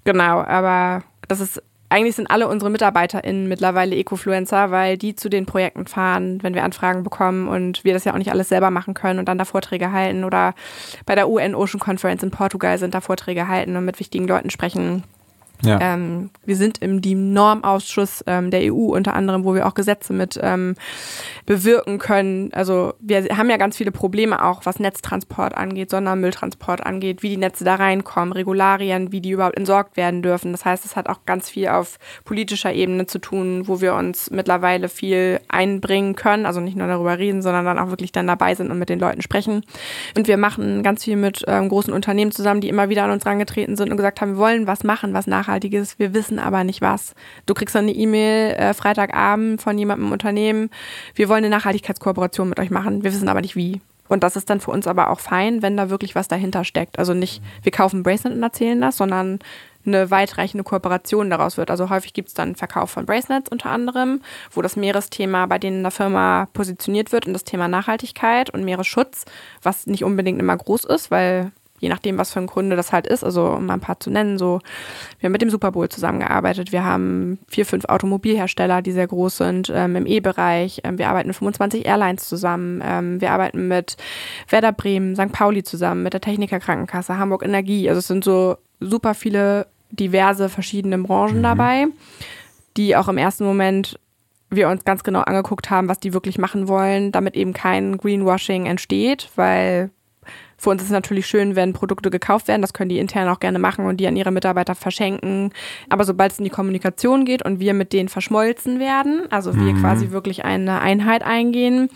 genau, aber das ist eigentlich sind alle unsere MitarbeiterInnen mittlerweile Ecofluencer, weil die zu den Projekten fahren, wenn wir Anfragen bekommen und wir das ja auch nicht alles selber machen können und dann da Vorträge halten oder bei der UN Ocean Conference in Portugal sind da Vorträge halten und mit wichtigen Leuten sprechen. Ja. Ähm, wir sind im DIN-Normausschuss ähm, der EU unter anderem, wo wir auch Gesetze mit ähm, bewirken können. Also wir haben ja ganz viele Probleme auch, was Netztransport angeht, Sondermülltransport angeht, wie die Netze da reinkommen, Regularien, wie die überhaupt entsorgt werden dürfen. Das heißt, es hat auch ganz viel auf politischer Ebene zu tun, wo wir uns mittlerweile viel einbringen können. Also nicht nur darüber reden, sondern dann auch wirklich dann dabei sind und mit den Leuten sprechen. Und wir machen ganz viel mit ähm, großen Unternehmen zusammen, die immer wieder an uns rangetreten sind und gesagt haben, wir wollen was machen, was nachhaltig Nachhaltiges, wir wissen aber nicht was. Du kriegst dann eine E-Mail äh, Freitagabend von jemandem im Unternehmen, wir wollen eine Nachhaltigkeitskooperation mit euch machen, wir wissen aber nicht wie. Und das ist dann für uns aber auch fein, wenn da wirklich was dahinter steckt. Also nicht, wir kaufen Bracelet und erzählen das, sondern eine weitreichende Kooperation daraus wird. Also häufig gibt es dann Verkauf von Bracelets unter anderem, wo das Meeresthema bei denen in der Firma positioniert wird und das Thema Nachhaltigkeit und Meeresschutz, was nicht unbedingt immer groß ist, weil je nachdem, was für ein Kunde das halt ist, also um mal ein paar zu nennen, so, wir haben mit dem Super Bowl zusammengearbeitet, wir haben vier, fünf Automobilhersteller, die sehr groß sind ähm, im E-Bereich, ähm, wir arbeiten mit 25 Airlines zusammen, ähm, wir arbeiten mit Werder Bremen, St. Pauli zusammen, mit der Techniker Krankenkasse, Hamburg Energie, also es sind so super viele diverse verschiedene Branchen mhm. dabei, die auch im ersten Moment wir uns ganz genau angeguckt haben, was die wirklich machen wollen, damit eben kein Greenwashing entsteht, weil für uns ist es natürlich schön, wenn Produkte gekauft werden. Das können die intern auch gerne machen und die an ihre Mitarbeiter verschenken. Aber sobald es in die Kommunikation geht und wir mit denen verschmolzen werden, also wir mhm. quasi wirklich eine Einheit eingehen,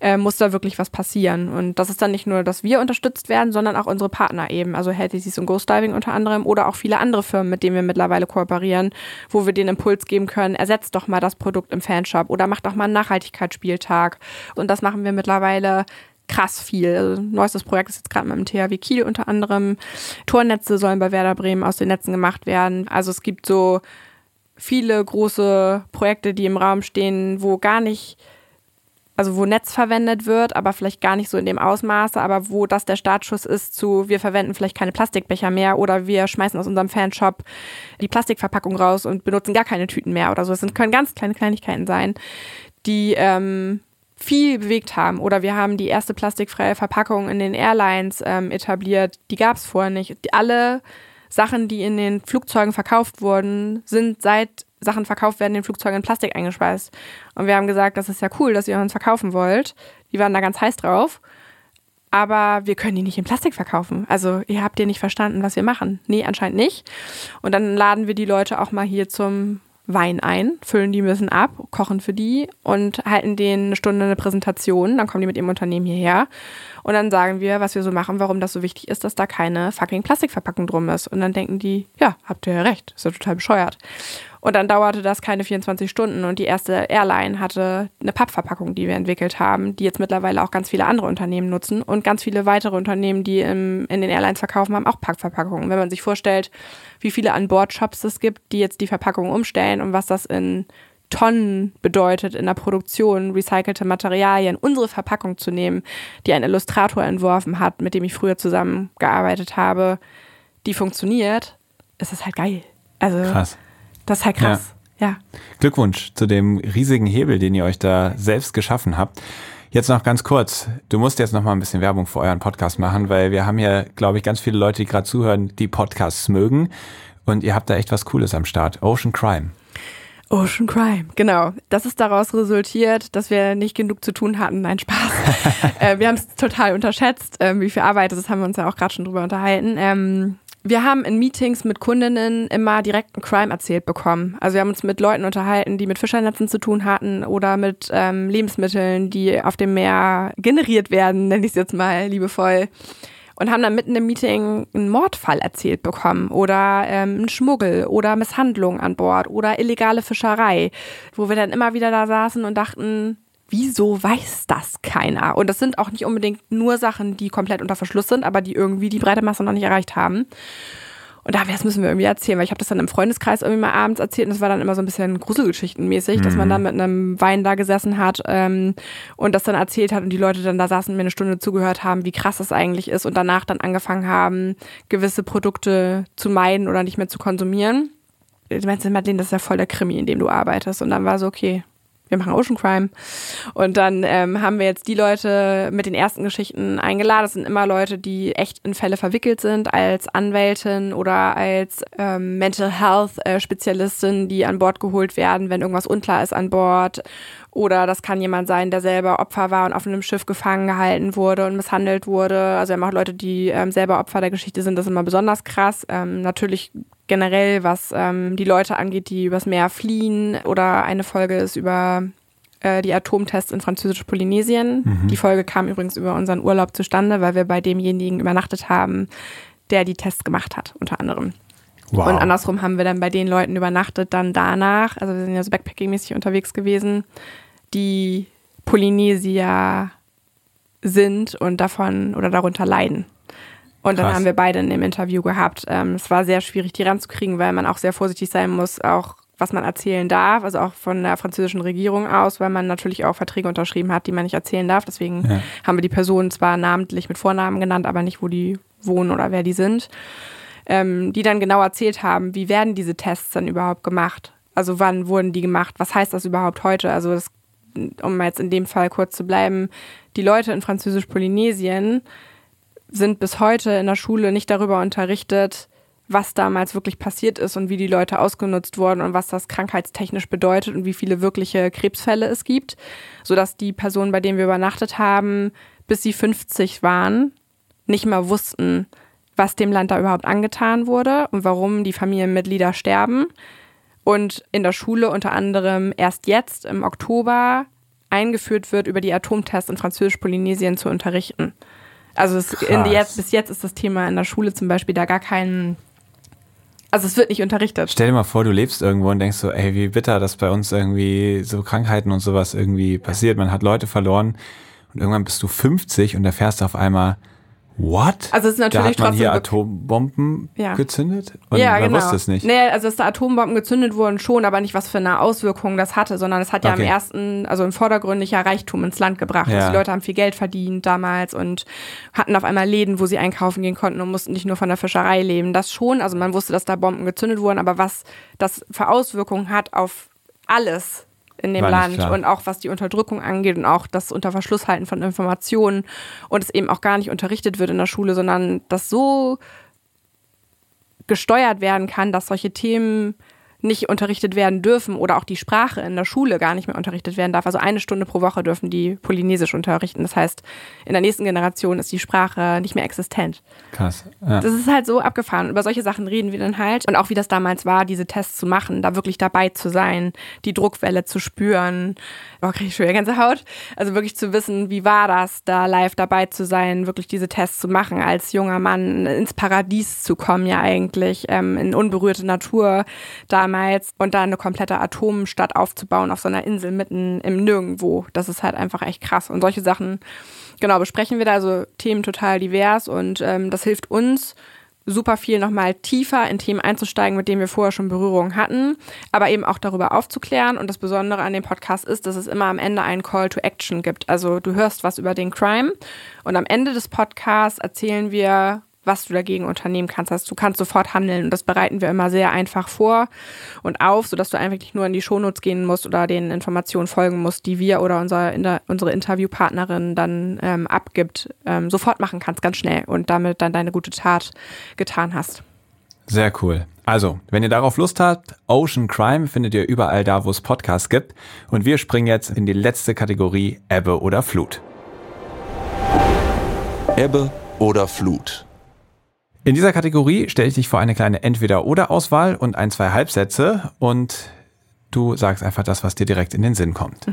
äh, muss da wirklich was passieren. Und das ist dann nicht nur, dass wir unterstützt werden, sondern auch unsere Partner eben. Also Healthy Seas und Ghost Diving unter anderem oder auch viele andere Firmen, mit denen wir mittlerweile kooperieren, wo wir den Impuls geben können, ersetzt doch mal das Produkt im Fanshop oder macht doch mal einen Nachhaltigkeitsspieltag. Und das machen wir mittlerweile krass viel. Also, neuestes Projekt ist jetzt gerade mit dem THW Kiel unter anderem. Tornetze sollen bei Werder Bremen aus den Netzen gemacht werden. Also es gibt so viele große Projekte, die im Raum stehen, wo gar nicht, also wo Netz verwendet wird, aber vielleicht gar nicht so in dem Ausmaße, aber wo das der Startschuss ist zu, wir verwenden vielleicht keine Plastikbecher mehr oder wir schmeißen aus unserem Fanshop die Plastikverpackung raus und benutzen gar keine Tüten mehr oder so. Es können ganz kleine Kleinigkeiten sein, die ähm, viel bewegt haben. Oder wir haben die erste plastikfreie Verpackung in den Airlines ähm, etabliert. Die gab es vorher nicht. Alle Sachen, die in den Flugzeugen verkauft wurden, sind seit Sachen verkauft werden, in den Flugzeugen in Plastik eingespeist. Und wir haben gesagt, das ist ja cool, dass ihr uns verkaufen wollt. Die waren da ganz heiß drauf. Aber wir können die nicht in Plastik verkaufen. Also ihr habt ihr nicht verstanden, was wir machen. Nee, anscheinend nicht. Und dann laden wir die Leute auch mal hier zum Wein ein, füllen die ein bisschen ab, kochen für die und halten denen eine Stunde eine Präsentation. Dann kommen die mit ihrem Unternehmen hierher und dann sagen wir, was wir so machen, warum das so wichtig ist, dass da keine fucking Plastikverpackung drum ist. Und dann denken die, ja, habt ihr ja recht, ist ja total bescheuert. Und dann dauerte das keine 24 Stunden und die erste Airline hatte eine Pappverpackung, die wir entwickelt haben, die jetzt mittlerweile auch ganz viele andere Unternehmen nutzen und ganz viele weitere Unternehmen, die im, in den Airlines verkaufen, haben auch Packverpackungen. Wenn man sich vorstellt, wie viele An-Bord-Shops es gibt, die jetzt die Verpackung umstellen und was das in Tonnen bedeutet in der Produktion, recycelte Materialien, unsere Verpackung zu nehmen, die ein Illustrator entworfen hat, mit dem ich früher zusammengearbeitet habe, die funktioniert, ist es halt geil. Also Krass. Das ist halt krass. Ja. ja. Glückwunsch zu dem riesigen Hebel, den ihr euch da selbst geschaffen habt. Jetzt noch ganz kurz. Du musst jetzt noch mal ein bisschen Werbung für euren Podcast machen, weil wir haben hier, glaube ich, ganz viele Leute, die gerade zuhören, die Podcasts mögen. Und ihr habt da echt was Cooles am Start. Ocean Crime. Ocean Crime, genau. Das ist daraus resultiert, dass wir nicht genug zu tun hatten. Nein, Spaß. äh, wir haben es total unterschätzt, äh, wie viel Arbeit das ist, haben wir uns ja auch gerade schon drüber unterhalten. Ähm, wir haben in Meetings mit Kundinnen immer direkt einen Crime erzählt bekommen. Also wir haben uns mit Leuten unterhalten, die mit Fischernetzen zu tun hatten oder mit ähm, Lebensmitteln, die auf dem Meer generiert werden, nenne ich es jetzt mal liebevoll. Und haben dann mitten im Meeting einen Mordfall erzählt bekommen oder ähm, einen Schmuggel oder Misshandlung an Bord oder illegale Fischerei, wo wir dann immer wieder da saßen und dachten, wieso weiß das keiner? Und das sind auch nicht unbedingt nur Sachen, die komplett unter Verschluss sind, aber die irgendwie die breite Masse noch nicht erreicht haben. Und da das müssen wir irgendwie erzählen, weil ich habe das dann im Freundeskreis irgendwie mal abends erzählt und das war dann immer so ein bisschen Gruselgeschichtenmäßig, mhm. dass man mhm. dann mit einem Wein da gesessen hat ähm, und das dann erzählt hat und die Leute dann da saßen und mir eine Stunde zugehört haben, wie krass das eigentlich ist und danach dann angefangen haben, gewisse Produkte zu meiden oder nicht mehr zu konsumieren. Ich meinte, Madeleine, das ist ja voll der Krimi, in dem du arbeitest. Und dann war so, okay, wir machen Ocean Crime. Und dann ähm, haben wir jetzt die Leute mit den ersten Geschichten eingeladen. Das sind immer Leute, die echt in Fälle verwickelt sind, als Anwältin oder als ähm, Mental Health äh, Spezialistin, die an Bord geholt werden, wenn irgendwas unklar ist an Bord. Oder das kann jemand sein, der selber Opfer war und auf einem Schiff gefangen gehalten wurde und misshandelt wurde. Also wir haben auch Leute, die ähm, selber Opfer der Geschichte sind. Das ist immer besonders krass. Ähm, natürlich generell, was ähm, die Leute angeht, die übers Meer fliehen. Oder eine Folge ist über äh, die Atomtests in französisch-Polynesien. Mhm. Die Folge kam übrigens über unseren Urlaub zustande, weil wir bei demjenigen übernachtet haben, der die Tests gemacht hat, unter anderem. Wow. Und andersrum haben wir dann bei den Leuten übernachtet, dann danach, also wir sind ja so Backpacking-mäßig unterwegs gewesen, die Polynesier sind und davon oder darunter leiden. Und dann Krass. haben wir beide in dem Interview gehabt. Ähm, es war sehr schwierig, die ranzukriegen, weil man auch sehr vorsichtig sein muss, auch was man erzählen darf, also auch von der französischen Regierung aus, weil man natürlich auch Verträge unterschrieben hat, die man nicht erzählen darf. Deswegen Ja. haben wir die Personen zwar namentlich mit Vornamen genannt, aber nicht, wo die wohnen oder wer die sind. Ähm, die dann genau erzählt haben, wie werden diese Tests dann überhaupt gemacht? Also wann wurden die gemacht? Was heißt das überhaupt heute? Also das, um jetzt in dem Fall kurz zu bleiben, die Leute in Französisch-Polynesien sind bis heute in der Schule nicht darüber unterrichtet, was damals wirklich passiert ist und wie die Leute ausgenutzt wurden und was das krankheitstechnisch bedeutet und wie viele wirkliche Krebsfälle es gibt, sodass die Personen, bei denen wir übernachtet haben, bis sie 50 waren, nicht mal wussten, was dem Land da überhaupt angetan wurde und warum die Familienmitglieder sterben. Und in der Schule unter anderem erst jetzt im Oktober eingeführt wird, über die Atomtests in Französisch-Polynesien zu unterrichten. Also es, jetzt, bis jetzt ist das Thema in der Schule zum Beispiel da gar kein, also es wird nicht unterrichtet. Stell dir mal vor, du lebst irgendwo und denkst so, ey, wie bitter, dass bei uns irgendwie so Krankheiten und sowas irgendwie passiert. Man hat Leute verloren und irgendwann bist du 50 und erfährst auf einmal, what? Also es ist da natürlich hat man hier Atombomben Ja. gezündet und ja, man genau. wusste es nicht. Nee, also dass da Atombomben gezündet wurden schon, aber nicht was für eine Auswirkung das hatte, sondern es hat ja Okay. im ersten, also im vordergründiger Reichtum ins Land gebracht. Ja. Also die Leute haben viel Geld verdient damals und hatten auf einmal Läden, wo sie einkaufen gehen konnten und mussten nicht nur von der Fischerei leben. Das schon, also man wusste, dass da Bomben gezündet wurden, aber was das für Auswirkungen hat auf alles in dem Land klar. und auch was die Unterdrückung angeht und auch das Unterverschlusshalten von Informationen und es eben auch gar nicht unterrichtet wird in der Schule, sondern das so gesteuert werden kann, dass solche Themen nicht unterrichtet werden dürfen oder auch die Sprache in der Schule gar nicht mehr unterrichtet werden darf. Also eine Stunde pro Woche dürfen die Polynesisch unterrichten. Das heißt, in der nächsten Generation ist die Sprache nicht mehr existent. Krass. Ja. Das ist halt so abgefahren. Über solche Sachen reden wir dann halt. Und auch wie das damals war, diese Tests zu machen, da wirklich dabei zu sein, die Druckwelle zu spüren. Boah, kriege ich schon wieder ganze Haut. Also wirklich zu wissen, wie war das, da live dabei zu sein, wirklich diese Tests zu machen, als junger Mann ins Paradies zu kommen, ja eigentlich, ähm, in unberührte Natur damals und da eine komplette Atomstadt aufzubauen auf so einer Insel mitten im Nirgendwo. Das ist halt einfach echt krass. Und solche Sachen genau, besprechen wir da also Themen total divers und ähm, das hilft uns super viel nochmal tiefer in Themen einzusteigen, mit denen wir vorher schon Berührung hatten, aber eben auch darüber aufzuklären. Und das Besondere an dem Podcast ist, dass es immer am Ende einen Call to Action gibt. Also du hörst was über den Crime und am Ende des Podcasts erzählen wir, was du dagegen unternehmen kannst. Also du kannst sofort handeln und das bereiten wir immer sehr einfach vor und auf, sodass du einfach nicht nur in die Shownotes gehen musst oder den Informationen folgen musst, die wir oder unser, in der, unsere Interviewpartnerin dann ähm, abgibt, ähm, sofort machen kannst, ganz schnell und damit dann deine gute Tat getan hast. Sehr cool. Also, wenn ihr darauf Lust habt, Ocean Crime findet ihr überall da, wo es Podcasts gibt. Und wir springen jetzt in die letzte Kategorie Ebbe oder Flut. Ebbe oder Flut. In dieser Kategorie stelle ich dich vor eine kleine Entweder-Oder-Auswahl und ein, zwei Halbsätze und du sagst einfach das, was dir direkt in den Sinn kommt.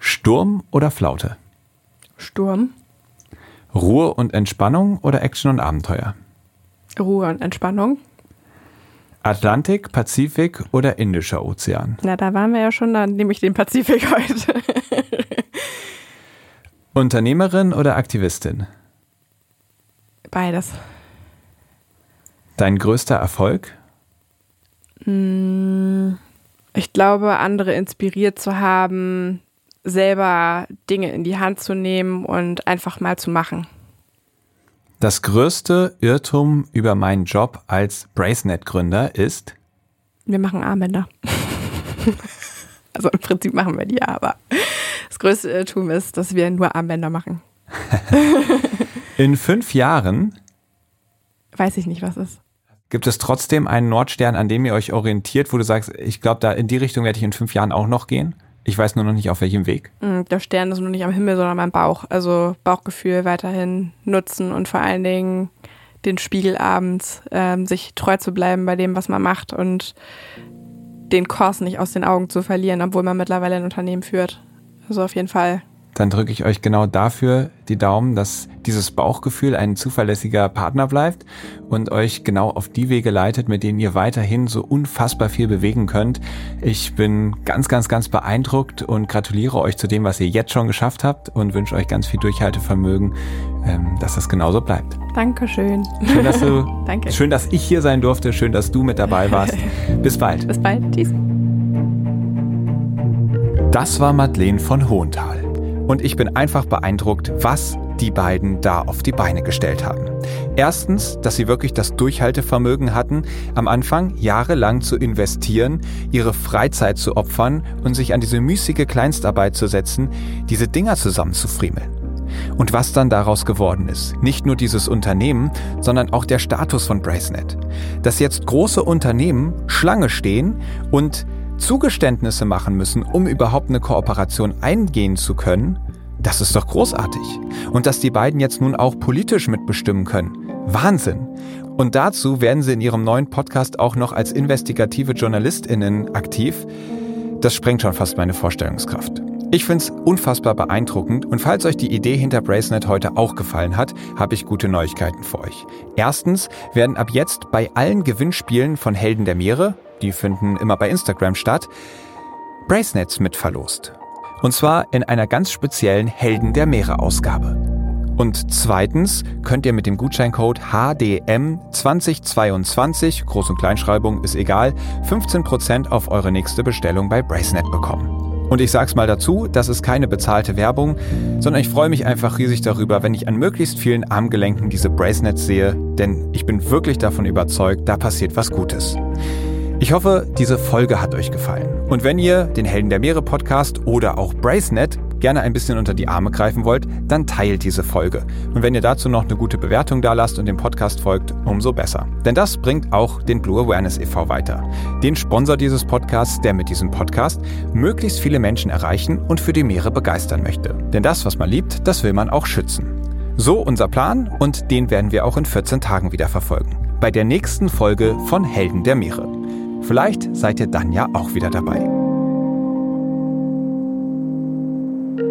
Sturm oder Flaute? Sturm, Ruhe und Entspannung oder Action und Abenteuer? Ruhe und Entspannung. Atlantik, Pazifik oder Indischer Ozean? Na, da waren wir ja schon, dann nehme ich den Pazifik heute. Unternehmerin oder Aktivistin? Beides. Dein größter Erfolg? Ich glaube, andere inspiriert zu haben, selber Dinge in die Hand zu nehmen und einfach mal zu machen. Das größte Irrtum über meinen Job als Bracenet-Gründer ist? Wir machen Armbänder. also im Prinzip machen wir die, aber das größte Irrtum ist, dass wir nur Armbänder machen. In fünf Jahren Weiß ich nicht, was ist. Gibt es trotzdem einen Nordstern, an dem ihr euch orientiert, wo du sagst, ich glaube, da in die Richtung werde ich in fünf Jahren auch noch gehen. Ich weiß nur noch nicht auf welchem Weg. Mm, Der Stern ist nur nicht am Himmel, sondern am Bauch. Also Bauchgefühl weiterhin nutzen und vor allen Dingen den Spiegel abends, ähm, sich treu zu bleiben bei dem, was man macht und den Kurs nicht aus den Augen zu verlieren, obwohl man mittlerweile ein Unternehmen führt. Also auf jeden Fall dann drücke ich euch genau dafür die Daumen, dass dieses Bauchgefühl ein zuverlässiger Partner bleibt und euch genau auf die Wege leitet, mit denen ihr weiterhin so unfassbar viel bewegen könnt. Ich bin ganz, ganz, ganz beeindruckt und gratuliere euch zu dem, was ihr jetzt schon geschafft habt und wünsche euch ganz viel Durchhaltevermögen, ähm, dass das genauso bleibt. Dankeschön. Schön, dass du, Danke. schön, dass ich hier sein durfte. Schön, dass du mit dabei warst. Bis bald. Bis bald. Tschüss. Das war Madeleine von Hohenthal. Und ich bin einfach beeindruckt, was die beiden da auf die Beine gestellt haben. Erstens, dass sie wirklich das Durchhaltevermögen hatten, am Anfang jahrelang zu investieren, ihre Freizeit zu opfern und sich an diese müßige Kleinstarbeit zu setzen, diese Dinger zusammenzufriemeln. Und was dann daraus geworden ist. Nicht nur dieses Unternehmen, sondern auch der Status von Bracenet. Dass jetzt große Unternehmen Schlange stehen und Zugeständnisse machen müssen, um überhaupt eine Kooperation eingehen zu können, das ist doch großartig. Und dass die beiden jetzt nun auch politisch mitbestimmen können. Wahnsinn. Und dazu werden sie in ihrem neuen Podcast auch noch als investigative JournalistInnen aktiv. Das sprengt schon fast meine Vorstellungskraft. Ich finde es unfassbar beeindruckend und falls euch die Idee hinter Bracenet heute auch gefallen hat, habe ich gute Neuigkeiten für euch. Erstens werden ab jetzt bei allen Gewinnspielen von Helden der Meere, die finden immer bei Instagram statt, Bracelets mitverlost. Und zwar in einer ganz speziellen Helden der Meere Ausgabe. Und zweitens könnt ihr mit dem Gutscheincode HDM2022, Groß- und Kleinschreibung ist egal, 15% auf eure nächste Bestellung bei Bracenet bekommen. Und ich sag's mal dazu, das ist keine bezahlte Werbung, sondern ich freue mich einfach riesig darüber, wenn ich an möglichst vielen Armgelenken diese Bracelets sehe, denn ich bin wirklich davon überzeugt, da passiert was Gutes. Ich hoffe, diese Folge hat euch gefallen. Und wenn ihr den Helden der Meere Podcast oder auch Bracenet gerne ein bisschen unter die Arme greifen wollt, dann teilt diese Folge. Und wenn ihr dazu noch eine gute Bewertung da lasst und dem Podcast folgt, umso besser. Denn das bringt auch den Blue Awareness e.V. weiter. Den Sponsor dieses Podcasts, der mit diesem Podcast möglichst viele Menschen erreichen und für die Meere begeistern möchte. Denn das, was man liebt, das will man auch schützen. So unser Plan und den werden wir auch in 14 Tagen wieder verfolgen. Bei der nächsten Folge von Helden der Meere. Vielleicht seid ihr dann ja auch wieder dabei.